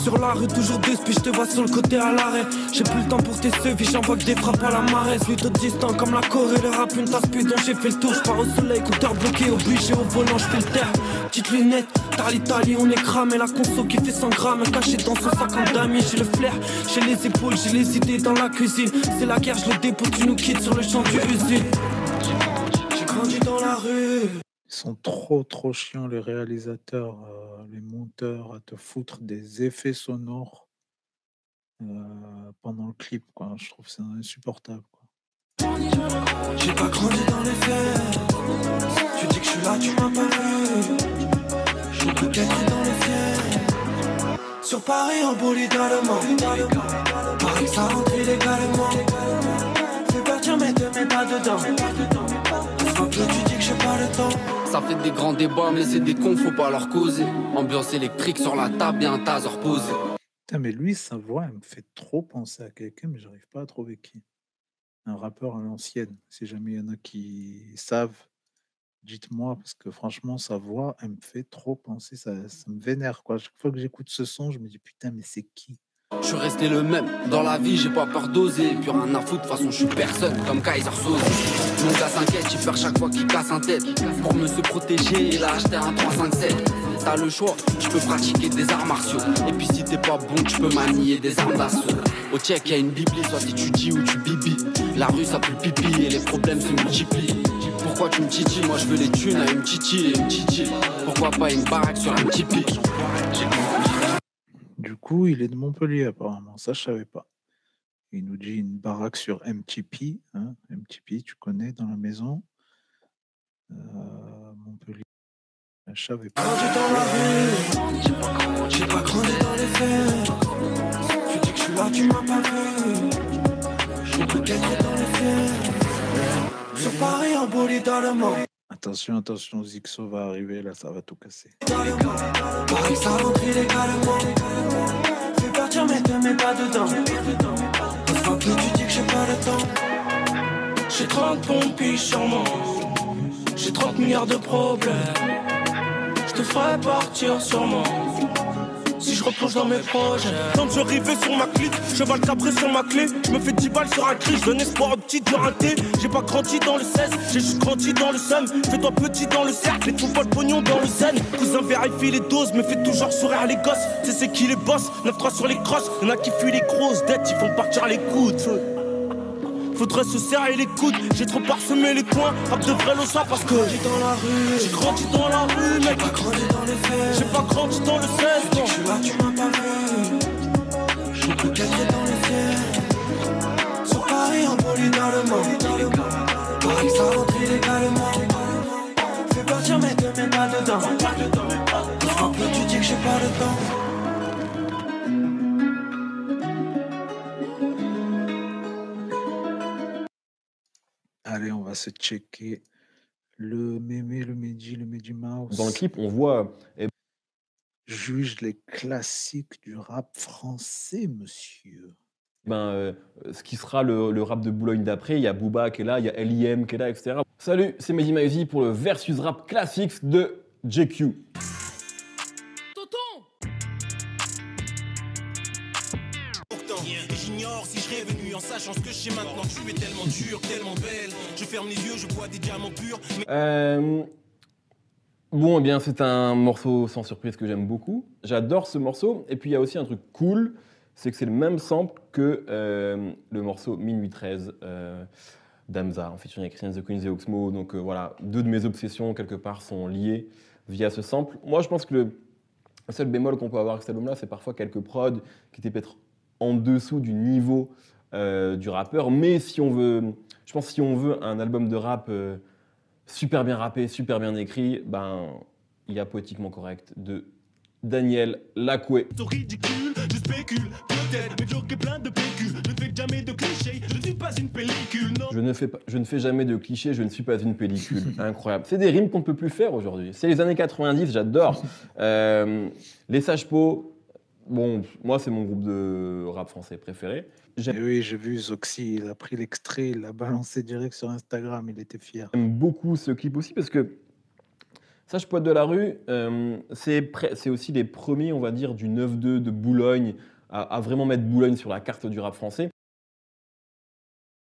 S12: Sur la rue, toujours deux puis je te vois sur le côté à l'arrêt. J'ai plus le temps pour tes sevis, j'envoie que des frappes à la marée. Plutôt distant comme la Corée, le rap, une tasse puis dont j'ai fait le tour. J'pars au soleil, compteur bloqué, obligé au volant, j'fais le terre. Petite lunette, t'as l'Italie, on est cramé. La conso qui fait 100 grammes, caché dans son sac en damier. J'ai le flair, j'ai les épaules, j'ai les idées dans la cuisine. C'est la guerre, je le tu nous quittes sur le champ du usine. J'ai grandi dans la rue.
S1: Ils sont trop, trop chiants, les réalisateurs, euh, les monteurs, à te foutre des effets sonores euh, pendant le clip. Quoi. Je trouve c'est insupportable.
S12: J'ai pas grandi dans les faits. Tu dis que je suis là, tu m'as pas vu. J'ai tout écrit dans les ciel. Sur Paris en bolide allemand. Paris ça rentre illégalement. Fais partir mais te mets pas dedans. Tu dis que j'ai pas le temps.
S13: Ça fait des grands débats, mais c'est des cons, faut pas leur causer. Ambiance électrique sur la table, bien un taser posé.
S1: Putain, mais lui, sa voix, elle me fait trop penser à quelqu'un, mais j'arrive pas à trouver qui. Un rappeur à l'ancienne. Si jamais il y en a qui savent, dites-moi, parce que franchement, sa voix, elle me fait trop penser. Ça, ça me vénère, quoi. Chaque fois que j'écoute ce son, je me dis, putain, mais c'est qui?
S13: Je suis resté le même, dans la vie j'ai pas peur d'oser. Puis rien à foutre, de façon je suis personne comme Kaiser Soze. Mon gars s'inquiète, il peur chaque fois qu'il casse un tête. Pour me se protéger, il a acheté un 357 T'as le choix, tu peux pratiquer des arts martiaux. Et puis si t'es pas bon, tu peux manier des armes d'assaut. Au check, y a une bibli, soit si tu dis ou tu bibi. La rue, ça pue pipi et les problèmes se multiplient. Pourquoi tu me titilles? Moi, je veux les thunes à une titi et une titi. Pourquoi pas une baraque sur un tipi?
S1: Du coup, il est de Montpellier apparemment, ça je savais pas. Il nous dit une baraque sur MTP, hein, MTP, tu connais dans la maison? Euh, Montpellier. Je savais pas.
S14: Tu dans les.
S1: Attention, attention, Zixo va arriver, là ça va tout casser.
S14: J'ai pas le temps. J'ai 30 pompiers charmants. J'ai 30 milliards de problèmes. Je te ferai partir sûrement. Si je replonge dans mes projets.
S15: Quand je rivais sur ma clique, cheval cabré sur ma clé. Je me fais 10 balles sur un cri, je donne espoir aux petites de rater. J'ai pas grandi dans le 16, j'ai juste grandi dans le seum. Fais-toi petit dans le cercle, et trouve pas le pognon dans le zen. Cousin vérifie les doses, me fait toujours sourire les gosses. Sais c'est qui les boss, 9-3 sur les crosses. Y'en a qui fuient les grosses dettes, ils font partir les coudes. Faudrait se serrer les coudes, j'ai trop parsemé les coins, rap de vrai ça parce que
S14: J'ai dans la rue,
S15: j'ai grandi dans la rue, mec.
S14: J'ai pas grandi dans les faits.
S15: J'ai pas grandi dans le 16, non.
S14: Je suis là, tu m'as pas vu. J'ai peut-être dans les faits. Sur Paris, en bolide allemand. Paris, ça rentre illégalement. Fais partir, mais te mets pas dedans. Fuck you, tu dis que j'ai pas le temps.
S1: Allez, on va se checker le mémé, le Mehdi, le Mehdi Mouse.
S16: Dans le clip, on voit. eh,
S1: Juge les classiques du rap français, monsieur.
S16: ben, euh, ce qui sera le, le rap de Boulogne d'après. Il y a Booba qui est là, il y a LIM qui est là, etc. Salut, c'est Mehdi Maizy pour le Versus Rap Classics de JQ.
S7: J'ignore si je en sachant ce que je sais maintenant. Tu es tellement dure, tellement belle. Je ferme les yeux, je vois des diamants purs.
S16: Euh, bon, eh bien, c'est un morceau sans surprise que j'aime beaucoup. J'adore ce morceau. Et puis, il y a aussi un truc cool, c'est que c'est le même sample que euh, le morceau Minuit 13 euh, d'Amza, en featuring avec Christian The Queens et Oxmo. Donc voilà, deux de mes obsessions, quelque part, sont liées via ce sample. Moi, je pense que le seul bémol qu'on peut avoir avec cet album-là, c'est parfois quelques prods qui étaient peut-être en dessous du niveau euh, du rappeur. Mais si on veut, je pense que si on veut un album de rap euh, super bien rappé, super bien écrit, ben il y a Poétiquement Correct de Daniel Lacoué.
S7: ridicule, je spécule. Peut-être, mais Joe est plein de PQ. Je ne fais jamais de clichés, je ne suis pas une pellicule.
S16: Je ne, fais pas, je ne fais jamais de clichés, je ne suis pas une pellicule. Incroyable. C'est des rimes qu'on ne peut plus faire aujourd'hui. C'est les années 90, j'adore. Euh, les Sages-Peaux, bon, moi, c'est mon groupe de rap français préféré.
S1: Oui, j'ai vu Zoxy, il a pris l'extrait, il l'a balancé direct sur Instagram, il était fier.
S16: J'aime beaucoup ce clip aussi parce que Sage Poète de la rue, euh, c'est aussi les premiers, on va dire, du 9-2 de Boulogne à, à vraiment mettre Boulogne sur la carte du rap français.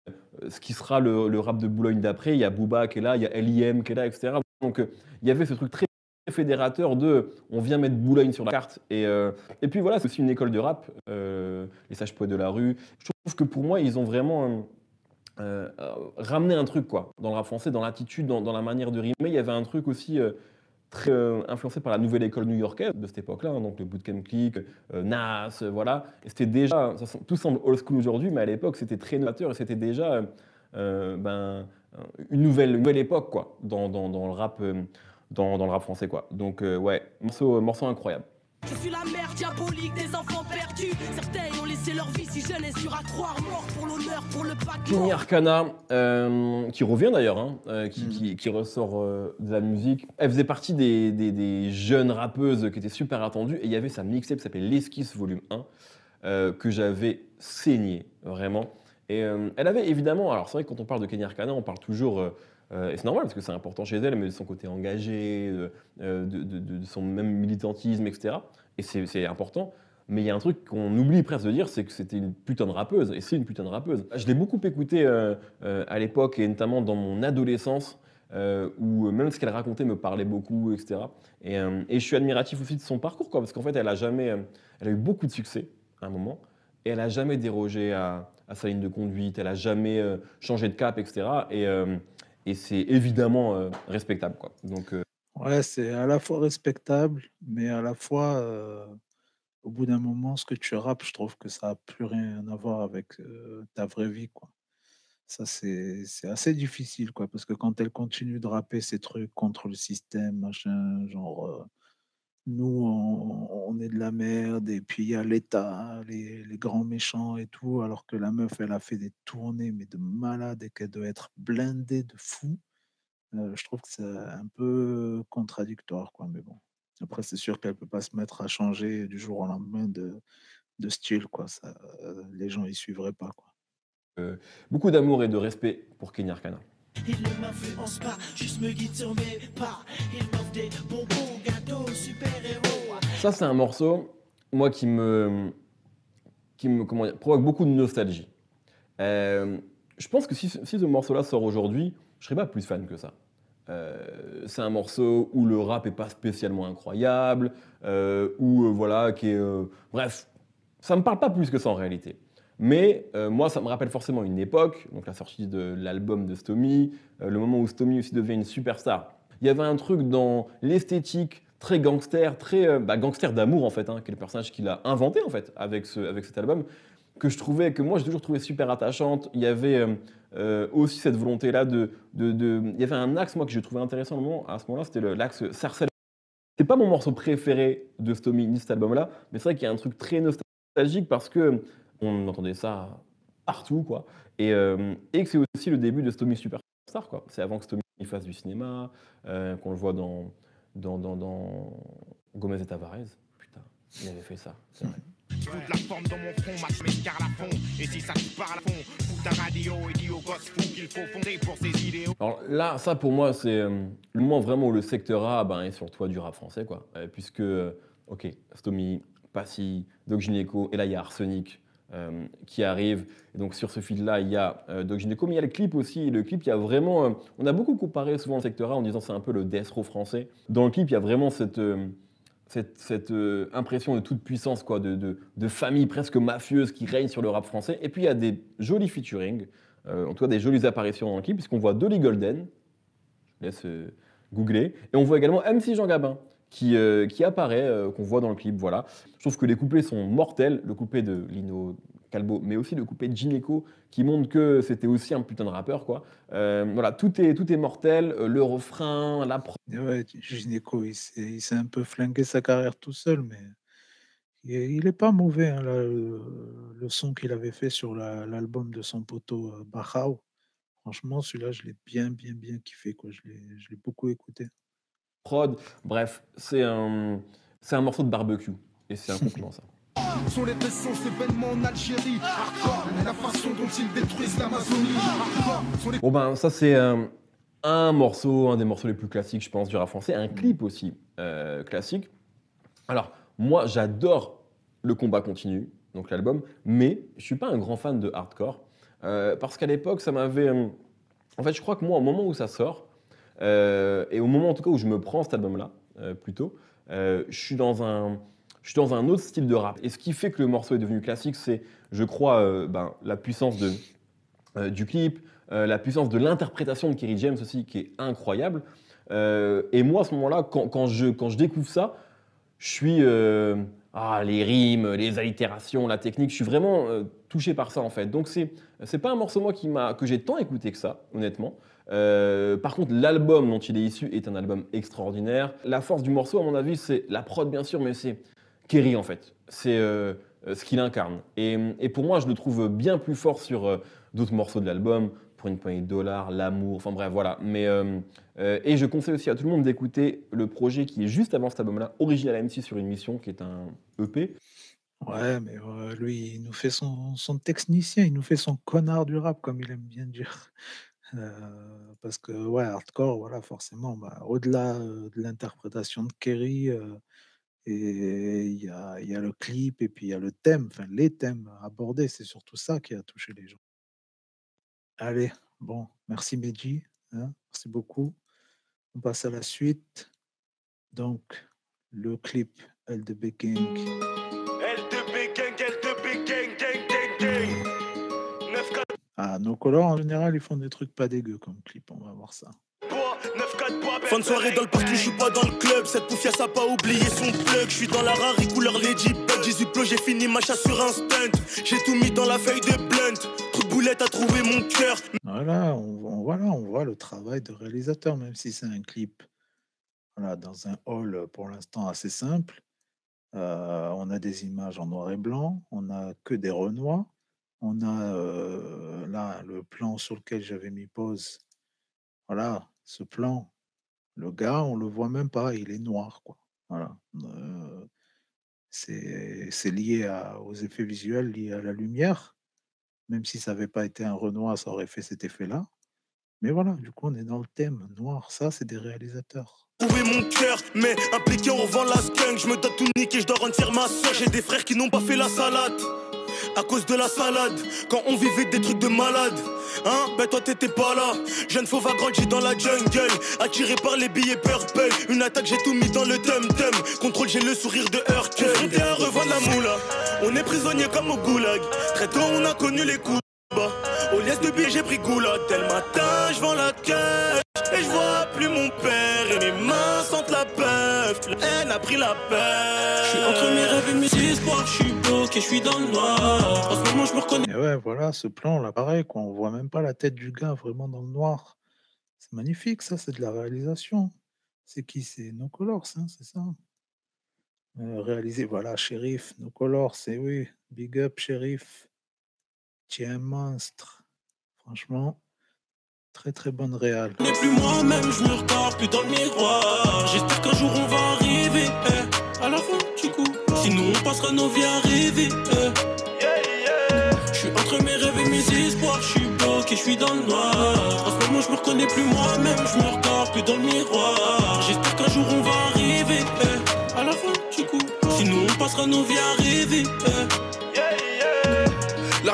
S16: Euh, Ce qui sera le, le rap de Boulogne d'après, il y a Booba qui est là, il y a LIM qui est là, etc. Donc euh, il y avait ce truc très fédérateur de on vient mettre Boulogne sur la carte. Et, euh, et puis voilà, c'est aussi une école de rap, euh, les sages poètes de la rue. Je trouve que pour moi, ils ont vraiment euh, ramené un truc quoi, dans le rap français, dans l'attitude, dans, dans la manière de rimer. Il y avait un truc aussi très influencé par la nouvelle école new-yorkaise de cette époque-là, hein, donc le bootcamp click, Nas, voilà. C'était déjà, ça, tout semble old school aujourd'hui, mais à l'époque c'était très novateur et c'était déjà ben, une nouvelle, une nouvelle époque quoi, dans, dans- dans le rap, dans, dans le rap français quoi. Donc euh, ouais, morceau, morceau incroyable.
S17: Je suis la mère diabolique des enfants perdus. Certains ont laissé leur vie si jeune et sur à croire mort pour l'honneur, pour le paquet.
S16: Kenny Arcana, euh, qui revient d'ailleurs, hein, euh, qui, qui- qui ressort euh, de la musique. Elle faisait partie des, des- des jeunes rappeuses qui étaient super attendues. Et il y avait sa mixtape qui s'appelait L'Esquisse Volume 1, euh, que j'avais saigné, vraiment. Et euh, elle avait évidemment, alors c'est vrai que quand on parle de Kenny Arcana, on parle toujours, euh, euh, et c'est normal parce que c'est important chez elle, mais de son côté engagé, euh, euh, de, son même militantisme, etc. Et c'est important. Mais il y a un truc qu'on oublie presque de dire, c'est que c'était une putain de rappeuse, et c'est une putain de rappeuse. Je l'ai beaucoup écouté euh, euh, à l'époque, et notamment dans mon adolescence, euh, où même ce qu'elle racontait me parlait beaucoup, etc. Et, euh, je suis admiratif aussi de son parcours, parce qu'en fait, elle a jamais, euh, elle a eu beaucoup de succès à un moment, et elle a jamais dérogé à, sa ligne de conduite, elle a jamais euh, changé de cap, etc. Et, euh, et c'est évidemment euh, respectable. Quoi. Donc, euh,
S1: Ouais, c'est à la fois respectable, mais à la fois, euh, au bout d'un moment, ce que tu rappes, je trouve que ça a plus rien à voir avec ta vraie vie, quoi. Ça, c'est assez difficile, quoi, parce que quand elle continue de rapper ces trucs contre le système, machin, genre, nous, on, on est de la merde, et puis il y a l'État, les, les grands méchants et tout, alors que la meuf, elle a fait des tournées, mais de malade, et qu'elle doit être blindée de fou. Euh, je trouve que c'est un peu contradictoire, quoi, mais bon. Après, c'est sûr qu'elle peut pas se mettre à changer du jour au lendemain de, de style, quoi. Ça, euh, les gens y suivraient pas, quoi.
S16: euh, beaucoup d'amour et de respect pour Kenny Arcana.
S14: Il ne m'influence pas, juste me guide sur mes pas. Il m'offre des bonbons.
S16: Ça, c'est un morceau, moi, qui me, qui me comment dire, provoque beaucoup de nostalgie. Euh, je pense que si, si ce morceau-là sort aujourd'hui, je serais pas plus fan que ça. Euh, c'est un morceau où le rap est pas spécialement incroyable, euh, où euh, voilà, qui est, euh, bref, ça me parle pas plus que ça en réalité. Mais euh, moi, ça me rappelle forcément une époque, donc la sortie de l'album de Stomy, euh, le moment où Stomy aussi devient une superstar. Il y avait un truc dans l'esthétique très gangster, très euh, bah, gangster d'amour en fait, hein, qui est le personnage qu'il a inventé en fait avec, ce, avec cet album, que je trouvais, que moi j'ai toujours trouvé super attachante. Il y avait euh, euh, aussi cette volonté-là de, de, de- Il y avait un axe moi que j'ai trouvé intéressant à ce moment-là, c'était l'axe Sarcelle. C'est pas mon morceau préféré de Stomy ni cet album-là, mais c'est vrai qu'il y a un truc très nostalgique parce que on entendait ça partout, quoi. Et, et que c'est aussi le début de Stomy Superstar, quoi. C'est avant que Stomy fasse du cinéma, qu'on le voit dans, dans, dans, dans Gomez et Tavares. Putain, il avait fait ça, c'est vrai.
S18: Fous de la forme dans mon front, match m'escarre la fond. Et si ça te parle à fond, fous ta radio et dis aux gosses fous qu'il faut fonder pour ses idéaux.
S16: Alors là, ça pour moi, c'est euh, le moment vraiment où le secteur A ben, est sur le toit du rap français, quoi. Euh, puisque, euh, ok, Stomy, Passy, Doc Gynéco, et là il y a Arsenic euh, qui arrive. Et donc sur ce fil-là, il y a euh, Doc il y a le clip aussi. Le clip, il y a vraiment. euh, on a beaucoup comparé souvent le secteur A en disant c'est un peu le death row français. Dans le clip, il y a vraiment cette. euh, cette, impression de toute puissance, quoi, de, de, famille presque mafieuse qui règne sur le rap français. Et puis il y a des jolis featuring, en tout cas des jolies apparitions dans le clip, puisqu'on voit Dolly Golden, je laisse googler, et on voit également MC Jean Gabin, qui, euh, qui apparaît, euh, qu'on voit dans le clip. Voilà. Je trouve que les couplets sont mortels, le couplet de Lino Calbo, mais aussi le couplet de Gineco, qui montre que c'était aussi un putain de rappeur. Quoi. Euh, voilà, tout est, tout est mortel, le refrain, la pro-
S1: Et ouais, Gynéco, il s'est un peu flingué sa carrière tout seul, mais il est, il est pas mauvais, hein, là, le, son qu'il avait fait sur la- l'album de son poteau Bachau. Franchement, celui-là, je l'ai bien, bien, bien kiffé. Quoi. Je l'ai beaucoup écouté.
S16: Prod. Bref, c'est un, c'est un morceau de barbecue, et c'est un compliment ça.
S7: Sont les récents événements en Algérie. Hardcore, la façon dont ils détruisent l'Amazonie. Hardcore, sont les
S16: Bon ben ça c'est un, un morceau, un des morceaux les plus classiques je pense du rap français, un clip aussi euh, classique. Alors moi j'adore le combat continu, donc l'album, mais je suis pas un grand fan de hardcore euh, parce qu'à l'époque ça m'avait, euh, en fait je crois que moi au moment où ça sort euh, et au moment en tout cas où je me prends cet album là plutôt, euh, je suis dans un je suis dans un autre style de rap. Et ce qui fait que le morceau est devenu classique, c'est, je crois, euh, ben, la puissance de, euh, du clip, euh, la puissance de l'interprétation de Kerry James aussi, qui est incroyable. Euh, et moi, à ce moment-là, quand, quand je, quand je découvre ça, je suis. euh, ah, les rimes, les allitérations, la technique, je suis vraiment euh, touché par ça en fait. Donc, c'est, c'est pas un morceau, moi, qui que j'ai tant écouté que ça, honnêtement. Euh, par contre, l'album dont il est issu est un album extraordinaire. La force du morceau, à mon avis, c'est la prod, bien sûr, mais c'est Kerry en fait. C'est euh, ce qu'il incarne. Et, pour moi, je le trouve bien plus fort sur euh, d'autres morceaux de l'album, pour une poignée de dollars, l'amour, enfin bref, voilà. Mais, et je conseille aussi à tout le monde d'écouter le projet qui est juste avant cet album-là, Original MC sur une mission, qui est un EP.
S1: Ouais, mais lui, il nous fait son, son technicien, il nous fait son connard du rap, comme il aime bien dire. Euh, parce que, ouais, hardcore, voilà, forcément, bah, au-delà de l'interprétation de Kerry, il y a, le clip et puis il y a le thème, enfin les thèmes abordés, c'est surtout ça qui a touché les gens. Allez, bon, merci Medji, hein, merci beaucoup. On passe à la suite. Donc, le clip LDB Gang.
S18: L2B
S1: Ah, nos colors, en général, ils font des trucs pas dégueux comme clip, on va voir ça.
S15: Fin de soirée dans le parc, je suis pas dans le club. Cette poufiasse a pas oublié son plug. Je suis dans la rare couleur Lady Bug. 18 plots, j'ai fini ma chasse sur un stunt. J'ai tout mis dans la feuille de blunt. Trop de boulettes à trouver mon cœur.
S1: Voilà on, on- voilà, on voit le travail de réalisateur, même si c'est un clip voilà, dans un hall euh, pour l'instant assez simple. Euh, on a des images en noir et blanc, on a que des renois. On a euh, là le plan sur lequel j'avais mis pause. Voilà, ce plan, le gars, on le voit même pas, il est noir, quoi. Voilà. Euh, c'est lié aux effets visuels, liés à la lumière. Même si ça n'avait pas été un Renoir, ça aurait fait cet effet-là. Mais voilà, du coup, on est dans le thème noir. Ça, c'est des réalisateurs.
S15: Trouver mon cœur, mais impliqué on revend la skunk. Je me dois tout je dois rendre ma soeur. J'ai des frères qui n'ont pas fait la salade. À cause de la salade, quand on vivait des trucs de malade. Hein, ben toi t'étais pas là. Jeune fauve a grandi dans la jungle. Attiré par les billets purple. Une attaque, j'ai tout mis dans le tum-tum. Contrôle, j'ai le sourire de Hercule. Confronté à revendre la moula. On est prisonnier comme au goulag. Très tôt, on a connu les coups bas. Au liesse de billets, j'ai pris goulot. Tel matin, je vends la cash. Et je vois plus mon père. Et mes mains sentent la peur. La haine a pris la peur.
S14: Je suis entre mes rêves et mes je suis bloqué, je suis dans le noir. En ce moment, je me reconnais.
S1: Et ouais, voilà, ce plan, là, pareil, quoi. On voit même pas la tête du gars vraiment dans le noir. C'est magnifique, ça, c'est de la réalisation. C'est qui? C'est No Colors, hein, c'est ça? Euh, réalisé, voilà, Shérif, No Colors, c'est oui. Big up, Shérif. Tu es un monstre. Franchement, très très bonne réal.
S14: Je plus moi-même, je me regarde plus dans le miroir. J'espère qu'un jour on va arriver. eh, à la fin sinon on passera nos vies à rêver. eh. Je suis entre mes rêves et mes espoirs, je suis bloqué, je suis dans le noir. En ce moment, je me reconnais plus moi-même, je me regarde plus dans le miroir. J'espère qu'un jour on va arriver. eh, à la fin du coup, sinon on passera nos vies à rêver.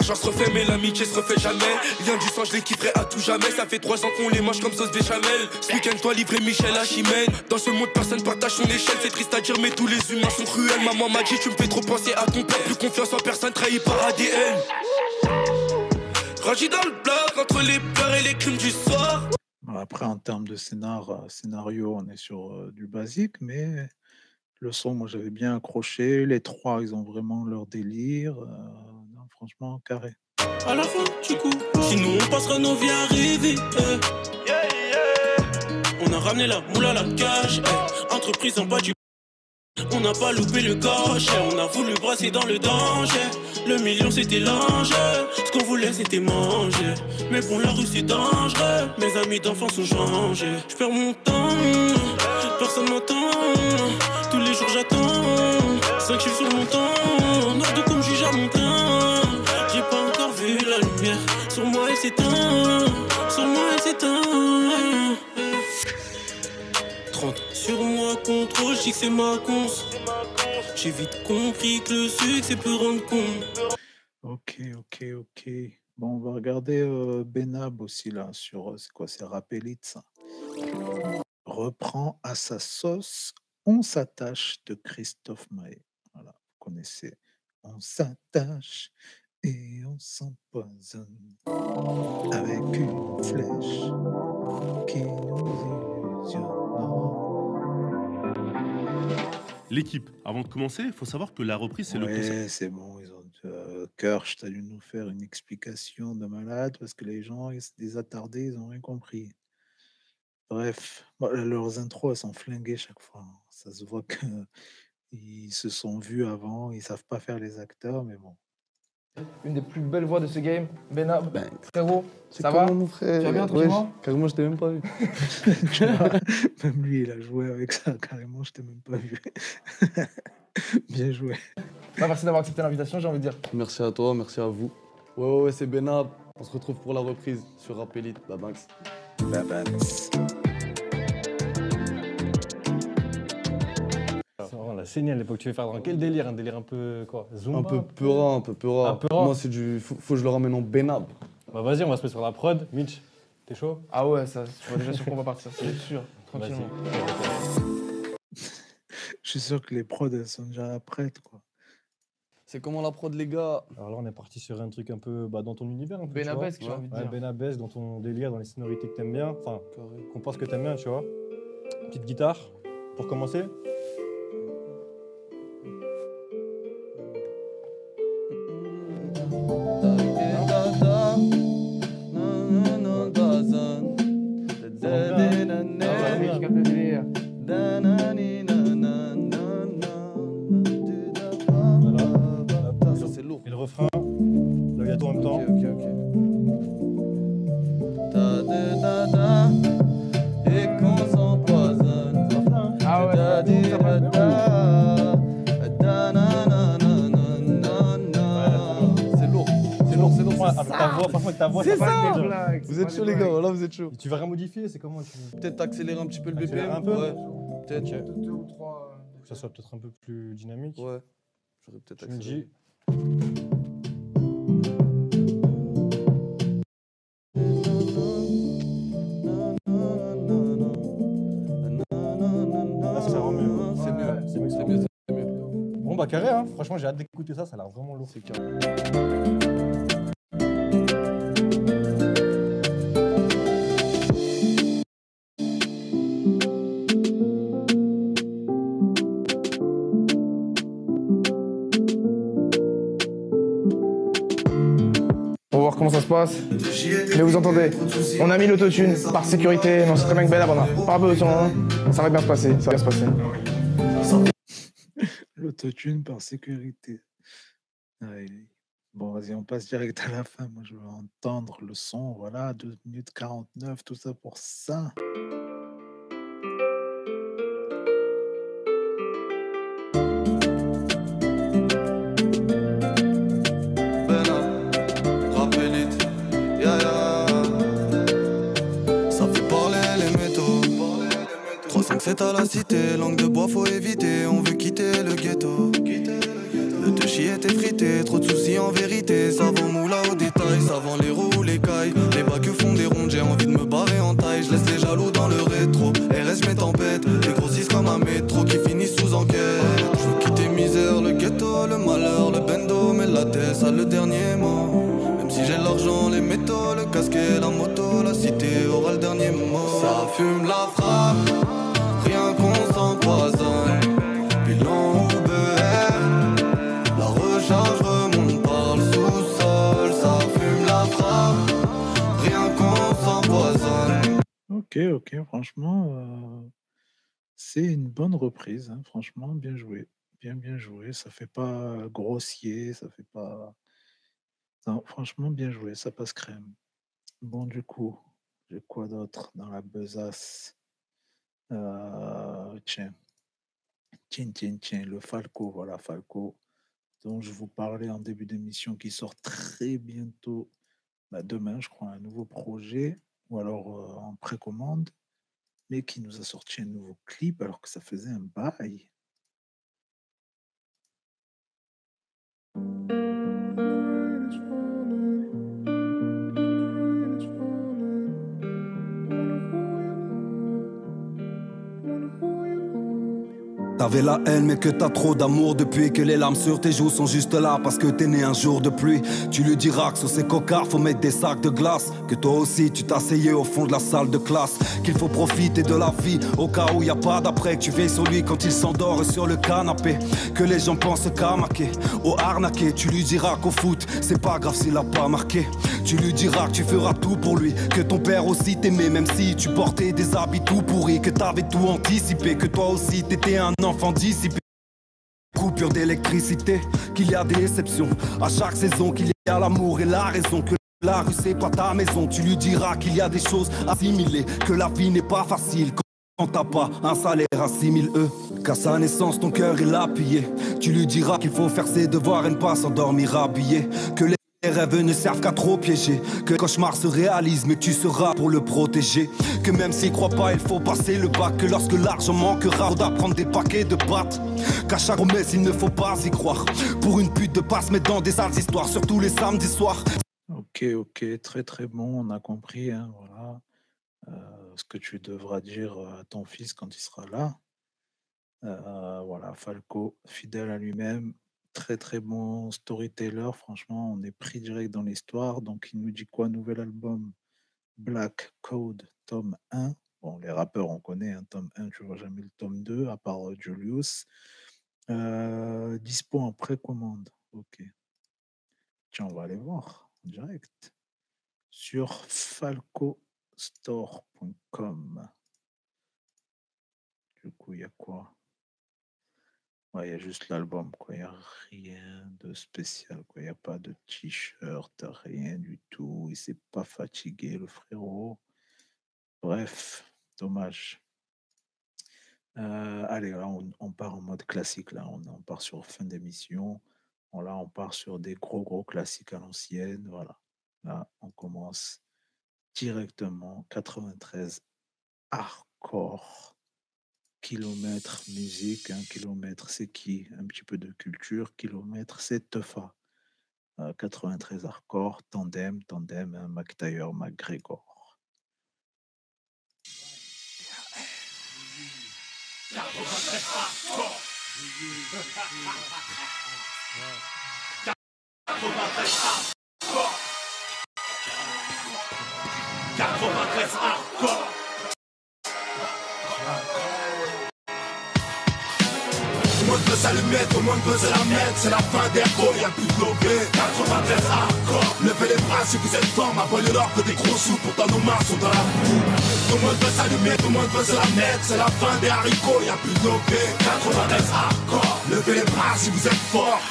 S19: L'argent se refait, mais l'amitié se refait jamais. Lien du sang, je les à tout jamais. Ça fait trois ans qu'on les mange comme sauce béchamel. Ce week-end, toi livré Michel à Chimène. Dans ce monde, personne partage son échelle. C'est triste à dire, mais tous les humains sont cruels. Maman m'a dit, tu me fais trop penser à ton père. Plus confiance en personne, trahi par ADN. Rangé dans le bloc entre les pleurs et les crimes du soir.
S1: Après, en termes de scénar, euh, scénario, on est sur euh, du basique, mais le son, moi, j'avais bien accroché. Les trois, ils ont vraiment leur délire. euh, franchement, carré.
S14: à la fin du coup. Sinon on passera nos vies à rêver. eh. On a ramené la moule à la cage. eh. Entreprise en bas du. On n'a pas loupé le coche. eh. On a voulu brasser dans le danger. Le million c'était l'enjeu. Ce qu'on voulait c'était manger. Mais bon, la rue c'est dangereux. Mes amis d'enfance ont changé. Je perds mon temps. Personne m'entend. Tous les jours j'attends. 5 chiffres sur mon temps. Noir de comme juge à mon teint. S'éteint. Sur moi elle s'éteint. 30 sur moi, contrôle, je que c'est ma cons. J'ai vite compris que le succès peut rendre con.
S1: Ok, ok, ok. Bon, on va regarder euh, Benab aussi, là, sur, euh, c'est quoi, c'est Rapelite, ça. Reprend à sa sauce, On s'attache de Christophe Maé. Voilà, vous connaissez. On s'attache et on s'empoisonne avec une flèche qui nous illusionne.
S20: L'équipe, avant de commencer, il faut savoir que la reprise, c'est le concept.
S1: Ouais, c'est bon, ils ont euh, Kirsch, t'as dû nous faire une explication de malade parce que les gens, ils, des attardés, ils ont rien compris. Bref, bon, leurs intros, elles sont flinguées chaque fois. hein. Ça se voit que ils se sont vus avant, ils savent pas faire les acteurs, mais bon.
S21: Une des plus belles voix de ce game, Benab. frérot,
S22: C'est
S21: ça va?
S22: mon frère
S21: Tu vas bien tranquillement
S22: Carrément, je t'ai même pas vu.
S1: Même lui, il a joué avec ça carrément, je t'ai même pas vu. Bien joué.
S21: Bah, merci d'avoir accepté l'invitation, j'ai envie de dire.
S22: Merci à toi, merci à vous. Ouais, ouais, ouais, c'est Benab. On se retrouve pour la reprise sur Rap Elite, Babanks.
S1: Babanks.
S23: Vraiment la saignée à l'époque. Tu veux faire dans quel délire? Un délire un peu quoi Zumba?
S22: Un peu peura, un peu peura.
S23: Un peu rare.
S22: Moi, c'est du. Faut, faut que je le ramène en Benab.
S23: Bah vas-y, on va se mettre sur la prod. Mitch, t'es chaud?
S21: Ah ouais, ça, tu vois déjà sur quoi on va partir, c'est sûr. Tranquillement.
S1: Je suis sûr que les prods, elles sont déjà prêtes, quoi.
S22: C'est comment la prod, les gars?
S23: Alors là, on est parti sur un truc un peu bah, dans ton univers. Vois.
S21: j'ai envie de
S23: Ouais,
S21: dire.
S23: Benabesque, dans ton délire, dans les sonorités que t'aimes bien. Enfin, qu'on pense que t'aimes bien, tu vois. Petite guitare, pour commencer. Ta voix,
S22: C'est
S23: ça.
S22: Vous êtes chaud, les gars, voilà, vous êtes chaud.
S23: Tu vas rien modifier, c'est comment tu...
S22: Peut-être accélérer un petit peu le
S23: Accélérer
S22: BPM
S23: un peu
S22: Ouais, peut-être.
S21: Deux ou trois.
S23: Pour que ça soit peut-être un peu plus dynamique.
S22: Ouais, j'aurais peut-être
S23: Tu me
S22: accéléré.
S23: dis. Là, ça rend mieux.
S22: C'est mieux,
S23: C'est mieux,
S22: c'est mieux, c'est mieux.
S23: Bon, bah carré, hein. franchement, j'ai hâte d'écouter ça, ça a l'air vraiment lourd.
S22: C'est carré.
S21: Mais vous entendez, on a mis l'autotune par sécurité, mais on sait très bien que Benab, on a pas besoin. Ça va bien se passer, ça va bien se passer.
S1: L'autotune par sécurité. Bon, vas-y, on passe direct à la fin. Moi, je veux entendre le son. Voilà, 2 minutes 49, tout ça pour ça.
S22: 357 à la cité, langue de bois faut éviter, on veut quitter le ghetto. Le deux est effrité, trop de soucis en vérité. Savant moula au détail, savant les roues ou les cailles. Les bacs font des rondes, j'ai envie de me barrer en taille. Je laisse les jaloux dans le rétro. RS mes tempêtes, les grossissent comme un métro qui finissent sous enquête. Je veux quitter misère, le ghetto, le malheur, le bendo, mais la tête, ça le dernier mot. Même si j'ai l'argent, les métaux, le casquet, la moto, la cité aura le dernier mot. Ça fume la frappe,
S1: Ok, ok, franchement, euh, c'est une bonne reprise. hein, Franchement, bien joué. Bien, bien joué. Ça fait pas grossier, ça fait pas. Non, franchement, bien joué. Ça passe crème. Bon, du coup, j'ai quoi d'autre dans la besace? Euh, Tiens. Tiens, tiens, tiens, le Falco, voilà, Falco, dont je vous parlais en début d'émission, qui sort très bientôt, bah, demain, je crois, un nouveau projet, ou alors euh, en précommande, mais qui nous a sorti un nouveau clip alors que ça faisait un bail.
S24: T'avais la haine mais que t'as trop d'amour depuis que les larmes sur tes joues sont juste là parce que t'es né un jour de pluie. Tu lui diras que sur ces cocards faut mettre des sacs de glace. Que toi aussi tu t'asseyais au fond de la salle de classe. Qu'il faut profiter de la vie au cas où y a pas d'après. Que tu veilles sur lui quand il s'endort sur le canapé. Que les gens pensent qu'à marquer, au arnaquer. Tu lui diras qu'au foot c'est pas grave s'il a pas marqué. Tu lui diras que tu feras tout pour lui. Que ton père aussi t'aimait même si tu portais des habits tout pourris. Que t'avais tout anticipé. Que toi aussi t'étais un enfant dissipé. Coupure d'électricité, qu'il y a des exceptions. À chaque saison, qu'il y a l'amour et la raison. Que la rue c'est pas ta maison. Tu lui diras qu'il y a des choses assimiler. Que la vie n'est pas facile. Quand t'as pas un salaire à 6000 E. Qu'à sa naissance, ton cœur il a pillé. Tu lui diras qu'il faut faire ses devoirs et ne pas s'endormir habillé. Que les rêves ne servent qu'à trop piéger. Que le cauchemar se réalise, mais tu seras pour le protéger. Que même s'il croit pas, il faut passer le bac. Que lorsque l'argent manquera, d'apprendre des paquets de pâtes. Qu'à chaque promesse, il ne faut pas y croire. Pour une pute de passe, mais dans des sales histoires, surtout les samedis soirs.
S1: Ok, ok, très très bon, on a compris, hein, voilà. Euh, ce que tu devras dire à ton fils quand il sera là. Euh, voilà, Falco, fidèle à lui-même, très très bon storyteller. Franchement, on est pris direct dans l'histoire. Donc, il nous dit quoi? Nouvel album Black Code, tome 1. Bon, les rappeurs, on connaît, un tome 1, tu vois jamais le tome 2, à part euh, Julius. Euh, dispo en précommande. Ok. Tiens, on va aller voir en direct sur falcostore.com. Du coup, il y a quoi? Ouais, il y a juste l'album, quoi. Il n'y a rien de spécial, quoi. Il n'y a pas de t-shirt, rien du tout. Il s'est pas fatigué, le frérot. Bref, dommage. Euh, allez, là, on, on part en mode classique, là. On, on part sur fin d'émission. Bon, là, on part sur des gros, gros classiques à l'ancienne. Voilà. Là, on commence directement. 93 hardcore. Kilomètre musique, un kilomètre c'est qui? Un petit peu de culture. Kilomètre c'est Teufa. Euh, 93 hardcore, tandem, tandem, hein, McTayer, McGregor.
S25: Tout le monde s'allumer, tout le monde veut se la mettre C'est la fin des gros, y'a plus de lobé 93 hardcore Levez les bras si vous êtes fort Ma nord que des gros sous Pourtant nos mains sont dans la boue. Tout le monde veut s'allumer, tout le monde veut se la mettre C'est la fin des haricots, y'a plus de lobé 93 hardcore Levez les bras si vous êtes fort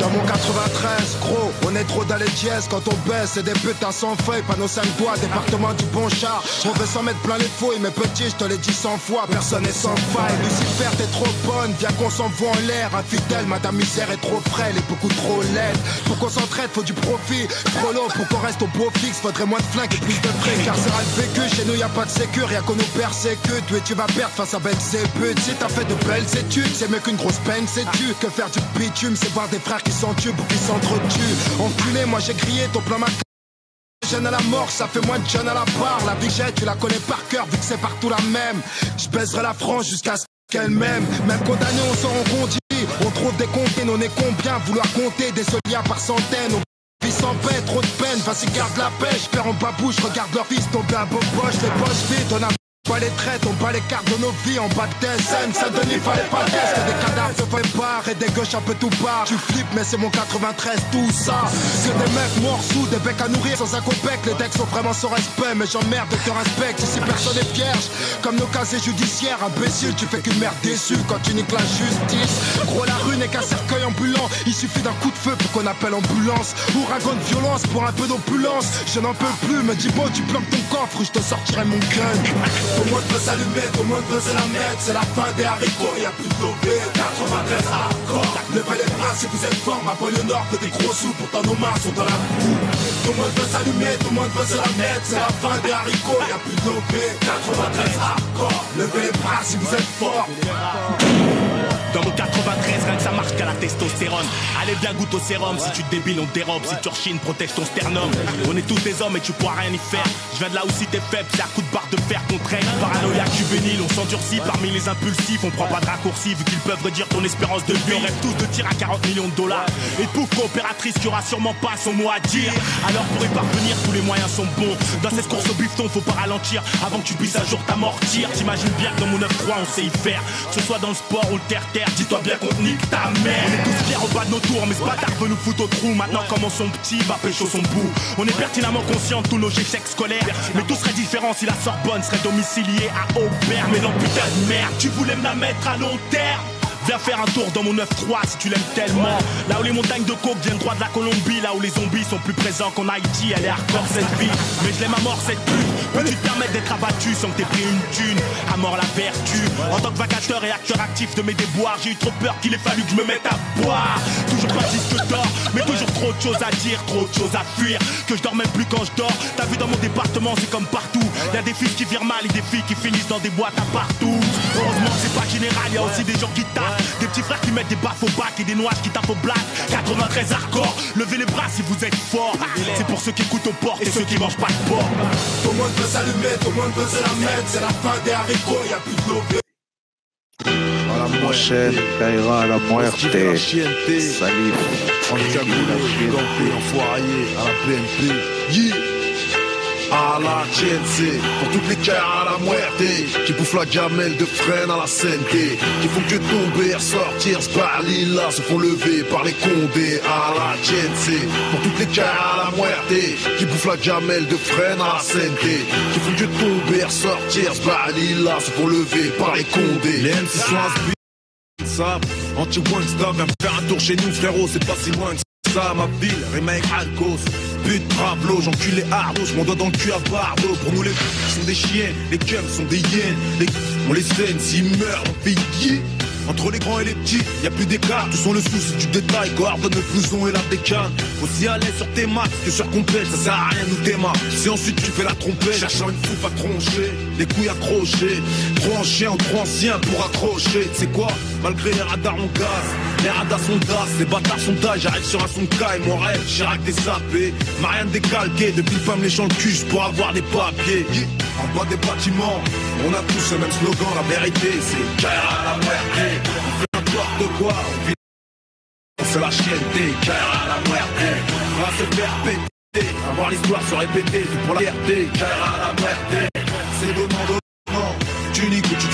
S7: Dans mon 93, gros, on est trop dans les dièses. Quand on baisse, c'est des putains sans feuilles. Panneau 5 doigts, département du bon char. On veut s'en mettre plein les fouilles Mais petit, je te l'ai dit 100 fois Personne n'est sans faille. Lucifer, t'es trop bonne Viens qu'on s'envoie en l'air. Infidèle, madame misère est trop frêle Et beaucoup trop laide. Pour qu'on s'entraide, faut du profit. Trop pour qu'on reste au beau fixe. Faudrait moins de flingues et plus de fric Carcéral vécu, chez nous y a pas de sécure Y'a qu'on nous persécute. Tu tu vas perdre face à belles putes Si t'as fait de belles études C'est mieux qu'une grosse peine, c'est tu Que faire du bitume, c'est voir des frères qui s'entuent Pour qu'ils s'entretuent Enculé, moi j'ai crié ton plan ma Jeune à la mort, ça fait moins de jeunes à la barre. La vie tu la connais par cœur, vu que c'est partout la même. Je baiserai la France jusqu'à ce qu'elle m'aime. Même condamné, on s'en rend compte. On trouve des comptes, on est combien Vouloir compter des soliens par centaines. On vit sans paix, trop de peine. Vas-y, garde la pêche. Père en babouche, regarde leur fils tomber un beau poche. Les poches vides, on a pas les traites, on bat les cartes de nos vies en bas de scène Saint-Denis, fallait pas que des cadavres se barre et des gauches un peu tout part. Tu flippes, mais c'est mon 93, tout ça. C'est des mecs morts sous, des becs à nourrir sans un copec. Les decks sont vraiment sans respect, mais j'emmerde de te respecte. Ici personne est vierge, comme nos casiers judiciaires. Imbécile, tu fais qu'une merde déçue quand tu niques la justice. Gros, la rue n'est qu'un cercueil ambulant. Il suffit d'un coup de feu pour qu'on appelle ambulance. Ouragan de violence pour un peu d'opulence. Je n'en peux plus, me dis beau, tu planques ton coffre je te sortirai mon gun.
S25: Tout le monde veut s'allumer, tout le monde veut se la mettre? C'est la fin des haricots, y'a plus de lobé 93 hardcore Levez les bras si vous êtes fort Ma banlieue nord fait des gros sous Pourtant nos mains sont dans la boue. Tout le monde veut s'allumer, tout le monde veut se la mettre? C'est la fin des haricots, y'a plus de lobé 93 hardcore Levez les bras si vous êtes fort
S26: Dans mon 93, rien que ça marche qu'à la testostérone. Allez bien goûte au sérum, si tu débiles, on dérobe. Si tu rechines, protège ton sternum. On est tous des hommes et tu pourras rien y faire. Je viens de là où si t'es faible, c'est à coup de barre de fer qu'on traîne. Paranoïaque juvénile, on s'endurcit parmi les impulsifs. On prend pas de raccourcis vu qu'ils peuvent réduire ton espérance de vie. On rêve tous de tir à 40 millions de dollars. Et pour coopératrice qui aura sûrement pas son mot à dire. Alors pour y parvenir, tous les moyens sont bons. Dans cette course au bifton, faut pas ralentir avant que tu puisses un jour t'amortir. T'imagines bien que dans mon 9-3, on sait y faire. Que ce soit dans le sport ou le terre-terre, dis-toi bien qu'on nique ta mère. On est tous fiers au bas de nos tours, mais ce bâtard veut nous foutre au trou. Maintenant, comment son petit va pécho son bout? On est pertinemment conscient de tous nos échecs scolaires. Mais tout serait différent si la Sorbonne serait domiciliée à Aubert. Mais non, putain de merde, tu voulais me la mettre à long terme. Viens faire un tour dans mon 9-3 si tu l'aimes tellement. Là où les montagnes de coke viennent droit de la Colombie, là où les zombies sont plus présents qu'en Haïti, elle est hardcore cette vie. Mais je l'aime à mort cette pute. Peux-tu te permettre d'être abattu sans que t'aies pris une thune À mort la vertu. En tant que vacateur et acteur actif de mes déboires, j'ai eu trop peur qu'il ait fallu que je me mette à boire. Toujours pas disque d'or, mais toujours trop de choses à dire, trop de choses à fuir. Que je dors même plus quand je dors. T'as vu dans mon département, c'est comme partout. Y a des fils qui virent mal et des filles qui finissent dans des boîtes à partout. Heureusement c'est pas général, y a aussi des gens qui tapent. Des petits frères qui mettent des baffes au bac et des noises qui tapent au black. 93 hardcore, levez les bras si vous êtes fort. C'est pour ceux qui écoutent aux portes et ceux qui mangent pas de porc.
S25: Tout le monde veut s'allumer, tout le monde veut se la mettre C'est la fin des haricots, y'a plus de
S7: Voilà,
S1: prochaine, Kaira à la muerte. Salif.
S25: En cagoulé, enfoiré, à la PMP. Yeah. À la TNC, pour toutes les caras à la muerte Qui bouffent la gamelle de freine à la CNT Qui font que tomber, ressortir, se là Se font lever par les condés à la TNC Pour toutes les caras à la muerte Qui bouffent la gamelle de freine à la CNT Qui font que tomber, ressortir, se là Se font lever par les condés. Les MC sont inspirés anti-wangsta, viens faire un tour chez nous frérot, c'est pas si loin que ça, ma ville, remake Alcos, but Pablo, j'enculé Ardo, mon doigt dans le cul à Bardo, pour nous les sont des chiens, les cums sont des hyènes, les on les scène, s'ils meurent, on fait. Entre les grands et les petits, y a plus d'écart, tous sont le souci du détail, coordonne le blouson et la décane. Aussi à l'aise sur tes maths que sur compète, ça sert à rien nous tes. Si ensuite tu fais la trompette, cherchant une soupe à troncher, les couilles accrochées, trop en chien, trop ancien pour accrocher. C'est quoi? Malgré les radars on gaz, les radars sont das, les bâtards sont d'âge, j'arrive sur un son de mon rêve, Chirac des sapés, Marianne décalqué, depuis le me léchant le cul pour avoir des papiers. En bas des bâtiments, on a tous le même slogan, la vérité c'est Kaira c'est la chienneté, Kaira à la muerte. On va se faire péter, avoir l'histoire se répéter, tout pour la fierté, Kaira à la muerte. C'est donnant donnant, tu niques ou tu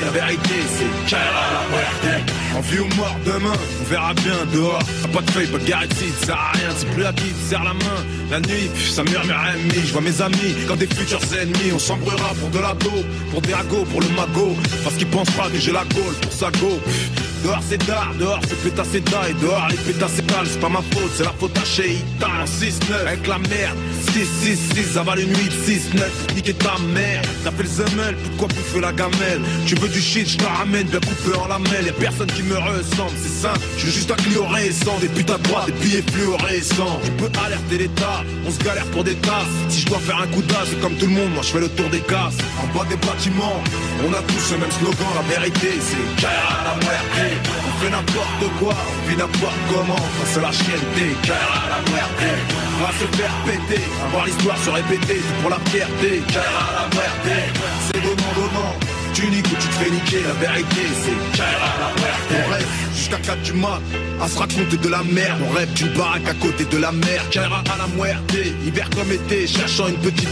S25: la vérité c'est Kaira à la. En vie ou mort demain, on verra bien dehors. T'as pas de feuille, pas de garantie, ça sert à rien, c'est plus à qui serre la main. La nuit, ça murmure à mi, je vois mes amis comme des futurs ennemis. On s'embrouillera pour de la dos, pour des ragots, pour le magot. Parce qu'ils pensent pas que j'ai la gaule pour sa go. Dehors c'est d'art, dehors c'est pétassé et dehors les pétassés dalle, c'est pas ma faute, c'est la faute à Sheita en 6-9 avec la merde. 6-6-6, avale une 8-6-9, niquer ta mère. T'as fait le zemel, pourquoi bouffer la gamelle? Tu veux du shit, je te ramène bien coupé en lamelle. Y'a personne qui me ressemble, c'est simple. Je suis juste un client récent, des putains de droite, des billets fluorescents. Tu peux alerter l'état, on se galère pour des tasses. Si je dois faire un coup d'as, c'est comme tout le monde, moi je fais le tour des casses. En bas des bâtiments, on a tous le même slogan, la vérité c'est Kaira la muerte. On fait n'importe quoi, on vit n'importe comment. Quand c'est la chienneté, Kaira la muerte. On va se faire péter, avoir l'histoire se répéter, tout pour la fierté, Kaira la muerte. C'est donnant. Tu niques ou tu te fais niquer, la vérité c'est la. On rêve jusqu'à 4 du mat, à se raconter de la merde. On rêve d'une baraque à côté de la mer, Kaira à la muerte. Hiver comme été, cherchant une petite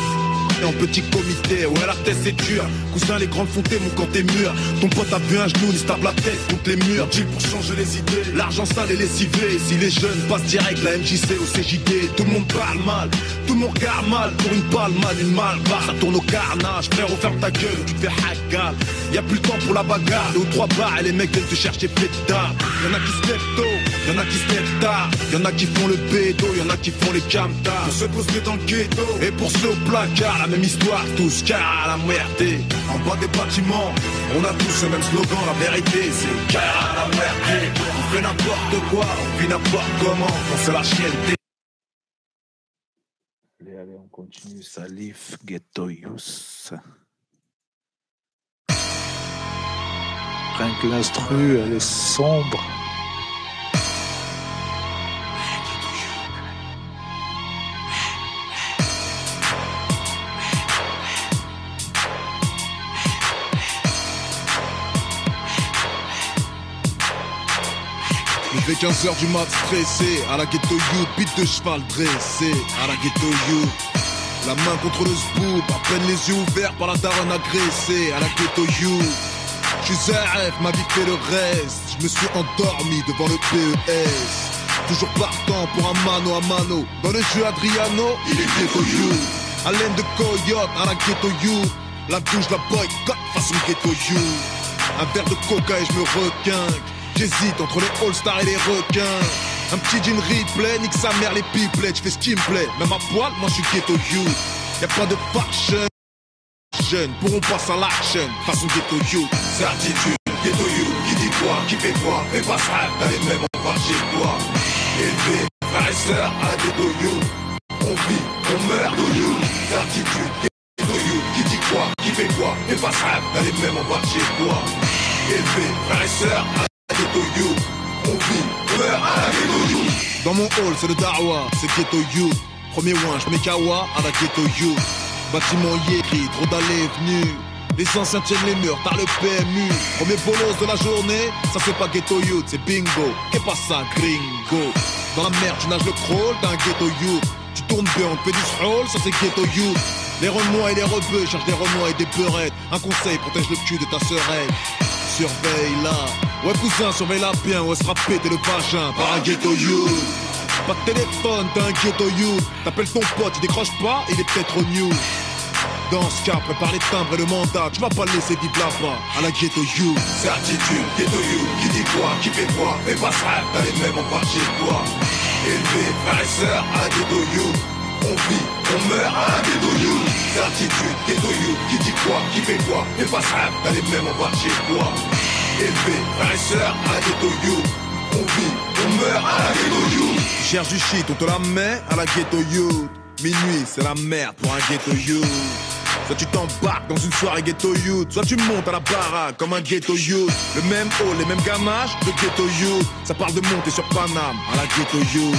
S25: en petit comité, ouais la tête c'est dur. Cousin les grandes fontées mon quand t'es mûr. Ton pote a vu un genou, il se tape la tête contre les murs. Deal pour changer les idées, l'argent sale et lessivé. Si les jeunes passent direct la MJC au CJD Tout le monde parle mal, tout le monde regarde mal. Pour une balle mal, une malle, ça tourne au carnage Frère ferme ta gueule, tu te fais hackal. Y'a plus le temps pour la bagarre, deux ou trois barres Et les mecs viennent te chercher pétard Y'en a qui se lèvent tôt, y'en a qui se lèvent tard. Y'en a qui font le bédo, y'en a qui font les camtars. Pour ceux postés dans le ghetto, et pour ceux au placard Même histoire, tous car à la muerte En bas des bâtiments, on a tous le même slogan La vérité c'est car à la muerte On fait n'importe quoi, on vit n'importe comment Quand c'est la chienneté
S1: Allez, allez, on continue. Salif Ghetto Youth. Rien que l'instru, elle est sombre.
S25: 15h du mat stressé. À la ghetto you, bite de cheval dressé. À la ghetto you. La main contre le scoop À peine les yeux ouverts par la daronne agressée. À la ghetto you. Je suis ma vie fait le reste. Je me suis endormi devant le PES Toujours partant pour un mano à mano. Dans le jeu Adriano, il est ghetto you. Haleine de coyote à la ghetto you. La douche, la boycott façon ghetto you. Un verre de coca et je me requinque J'hésite entre les All-Stars et les requins. Un petit jean replay, nique sa mère les pipelets, je fais ce qui me plaît. Même à poil, moi je suis ghetto you. Y'a pas de fashion. Jeunes pourront passer à l'action, façon ghetto you. C'est attitude, ghetto you. Qui dit quoi, qui fait quoi, fais pas ça, t'as les mêmes, part chez toi. Élevé, frères et sœurs, à ghetto you. On vit, on meurt, ghetto you. C'est attitude, ghetto you. Qui dit quoi, qui fait quoi, fais pas ça, t'as les mêmes, part chez toi. Élevé, frères et sœurs, Dans mon hall, c'est le Darwa, c'est Ghetto You. Premier one, je mets Kawa à la Ghetto You. Bâtiment Yéri, trop d'allées venues. Les anciens tiennent les murs, t'as le PMU. Premier bolos de la journée, ça c'est pas ghetto youth, c'est bingo. Qu'est pas ça, gringo? Dans la merde, tu nages le crawl, t'as un ghetto youth. Tu tournes bien, on te fait du stroll, ça c'est ghetto youth. Les renois et les rebeux cherchent des renois et des peurettes. Un conseil, protège le cul de ta sœurette. Surveille là. Ouais, cousin, surveille-la bien, ou elle sera pété le vagin par un ghetto youth. Pas de téléphone, t'as un ghetto youth. T'appelles ton pote, il décroche pas, il est peut-être au news. Dans ce cas, prépare les timbres et le mandat. Tu vas pas laisser vivre là-bas à la ghetto youth.
S27: Certitude, ghetto you, qui dit quoi, qui fait quoi, fais pas ça, t'as les mêmes en partie toi. Élevé, frères et sœurs, à la ghetto you. On vit, on meurt à la ghetto you. Certitude, ghetto you, qui dit quoi, qui fait quoi, fais pas ça, t'as les mêmes en partie de toi. Élevé, frères et sœurs, à la ghetto you. On vit, on meurt à la ghetto you.
S25: Tu cherches du shit, on te la met à la ghetto youth. Minuit, c'est la merde pour un ghetto youth. Soit tu t'embarques dans une soirée ghetto youth, soit tu montes à la baraque comme un ghetto youth. Le même haut, les mêmes gamages de ghetto youth. Ça parle de monter sur Paname à la ghetto youth.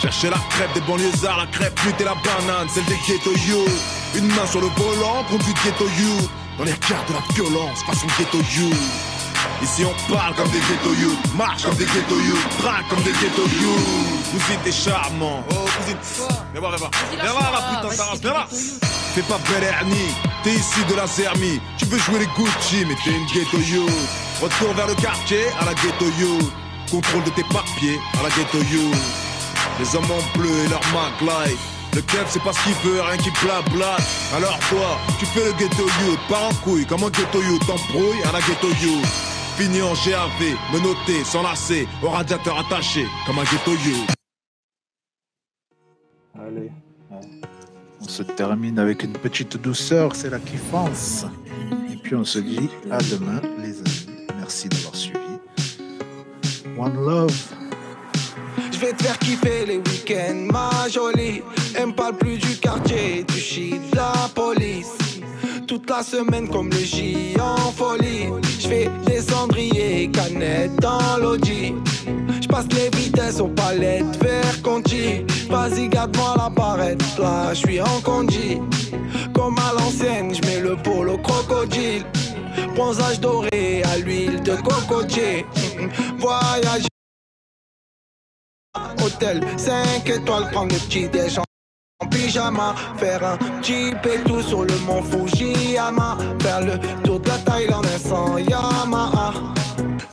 S25: Chercher la crêpe des banlieusards, la crêpe lutte et la banane, celle des ghetto youth. Une main sur le volant, conduite ghetto youth. Dans les regards de la violence, façon ghetto youth. Ici on parle comme des ghetto youth, marche comme des ghetto youth, traque comme des ghetto youth. Vous êtes charmants. Oh, vous êtes. Viens voir, viens voir. Viens voir, la putain, ça viens voir. Fais pas belle Ernie, t'es ici de la Zermie. Tu veux jouer les Gucci, mais t'es une ghetto youth. Retour vers le quartier à la ghetto youth. Contrôle de tes papiers à la ghetto youth. Les hommes en bleu et leur mag life. Le kev c'est pas ce qu'il veut, rien qui blabla. Alors toi, tu fais le ghetto youth, pas en couille, comme un ghetto youth, t'embrouilles à la ghetto youth. Fini en GAV, menotté, s'enlacer, au radiateur attaché, comme un ghetto.
S1: Allez. On se termine avec une petite douceur, c'est la kiffance. Et puis on se dit à demain, les amis. Merci d'avoir suivi. One love.
S28: Je vais te faire kiffer les week-ends, ma jolie. Elle me parle plus du quartier, du shit, de la police. Toute la semaine comme le J en folie. Aux palettes vers Conti. Vas-y, garde-moi la barrette, là je suis en condi. Comme à l'ancienne, je mets le polo crocodile. Bronzage doré à l'huile de cocotier. Voyage hôtel 5 étoiles, prendre le petit déj en pyjama, faire un et tout sur le mont Fujiyama, faire le tour de la Thaïlande sans Yamaha.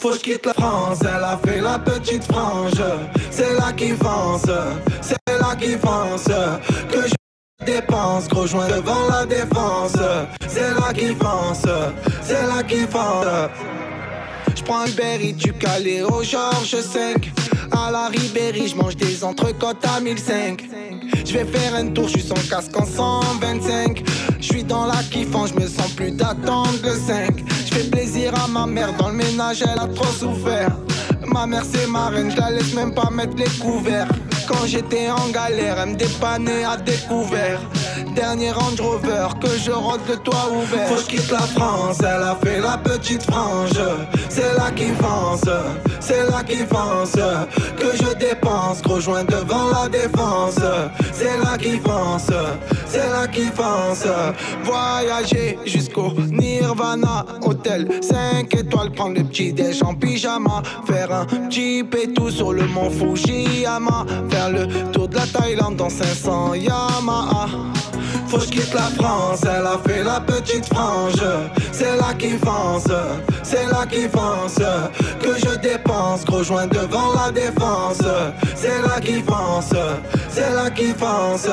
S28: Faut que je quitte la France, elle a fait la petite frange, c'est là qui fonce, c'est là qui fonce, que je dépense, gros joint devant la défense, c'est là qui fonce, c'est là qui fonce. Je prends le berry du Calais au Georges 5 À la Ribéry, je mange des entrecôtes à 1005 Je vais faire un tour, je suis sans casque en 125 Je suis dans la kiffant, je me sens plus d'attendre le 5 Je fais plaisir à ma mère, dans le ménage elle a trop souffert. Ma mère c'est ma reine, je la laisse même pas mettre les couverts Quand j'étais en galère, elle me dépannait à découvert. Dernier Range Rover, que je rentre le toit ouvert. Faut que je quitte la France, elle a fait la petite frange. C'est là qui fonce, c'est là qui fonce Que je dépense, gros joint devant la défense. C'est là qui fonce, c'est là qui fonce Voyager jusqu'au Nirvana Hôtel 5 étoiles, prendre le petit déj en pyjama Faire un et tout sur le mont Fujiyama Faire le tour de la Thaïlande dans 500 Yamaha. Faut que quitte la France, elle a fait la petite frange. C'est là qui fonce, c'est là qui fonce Que je dépense, gros joint devant la défense. C'est là qui fonce, c'est là qui fonce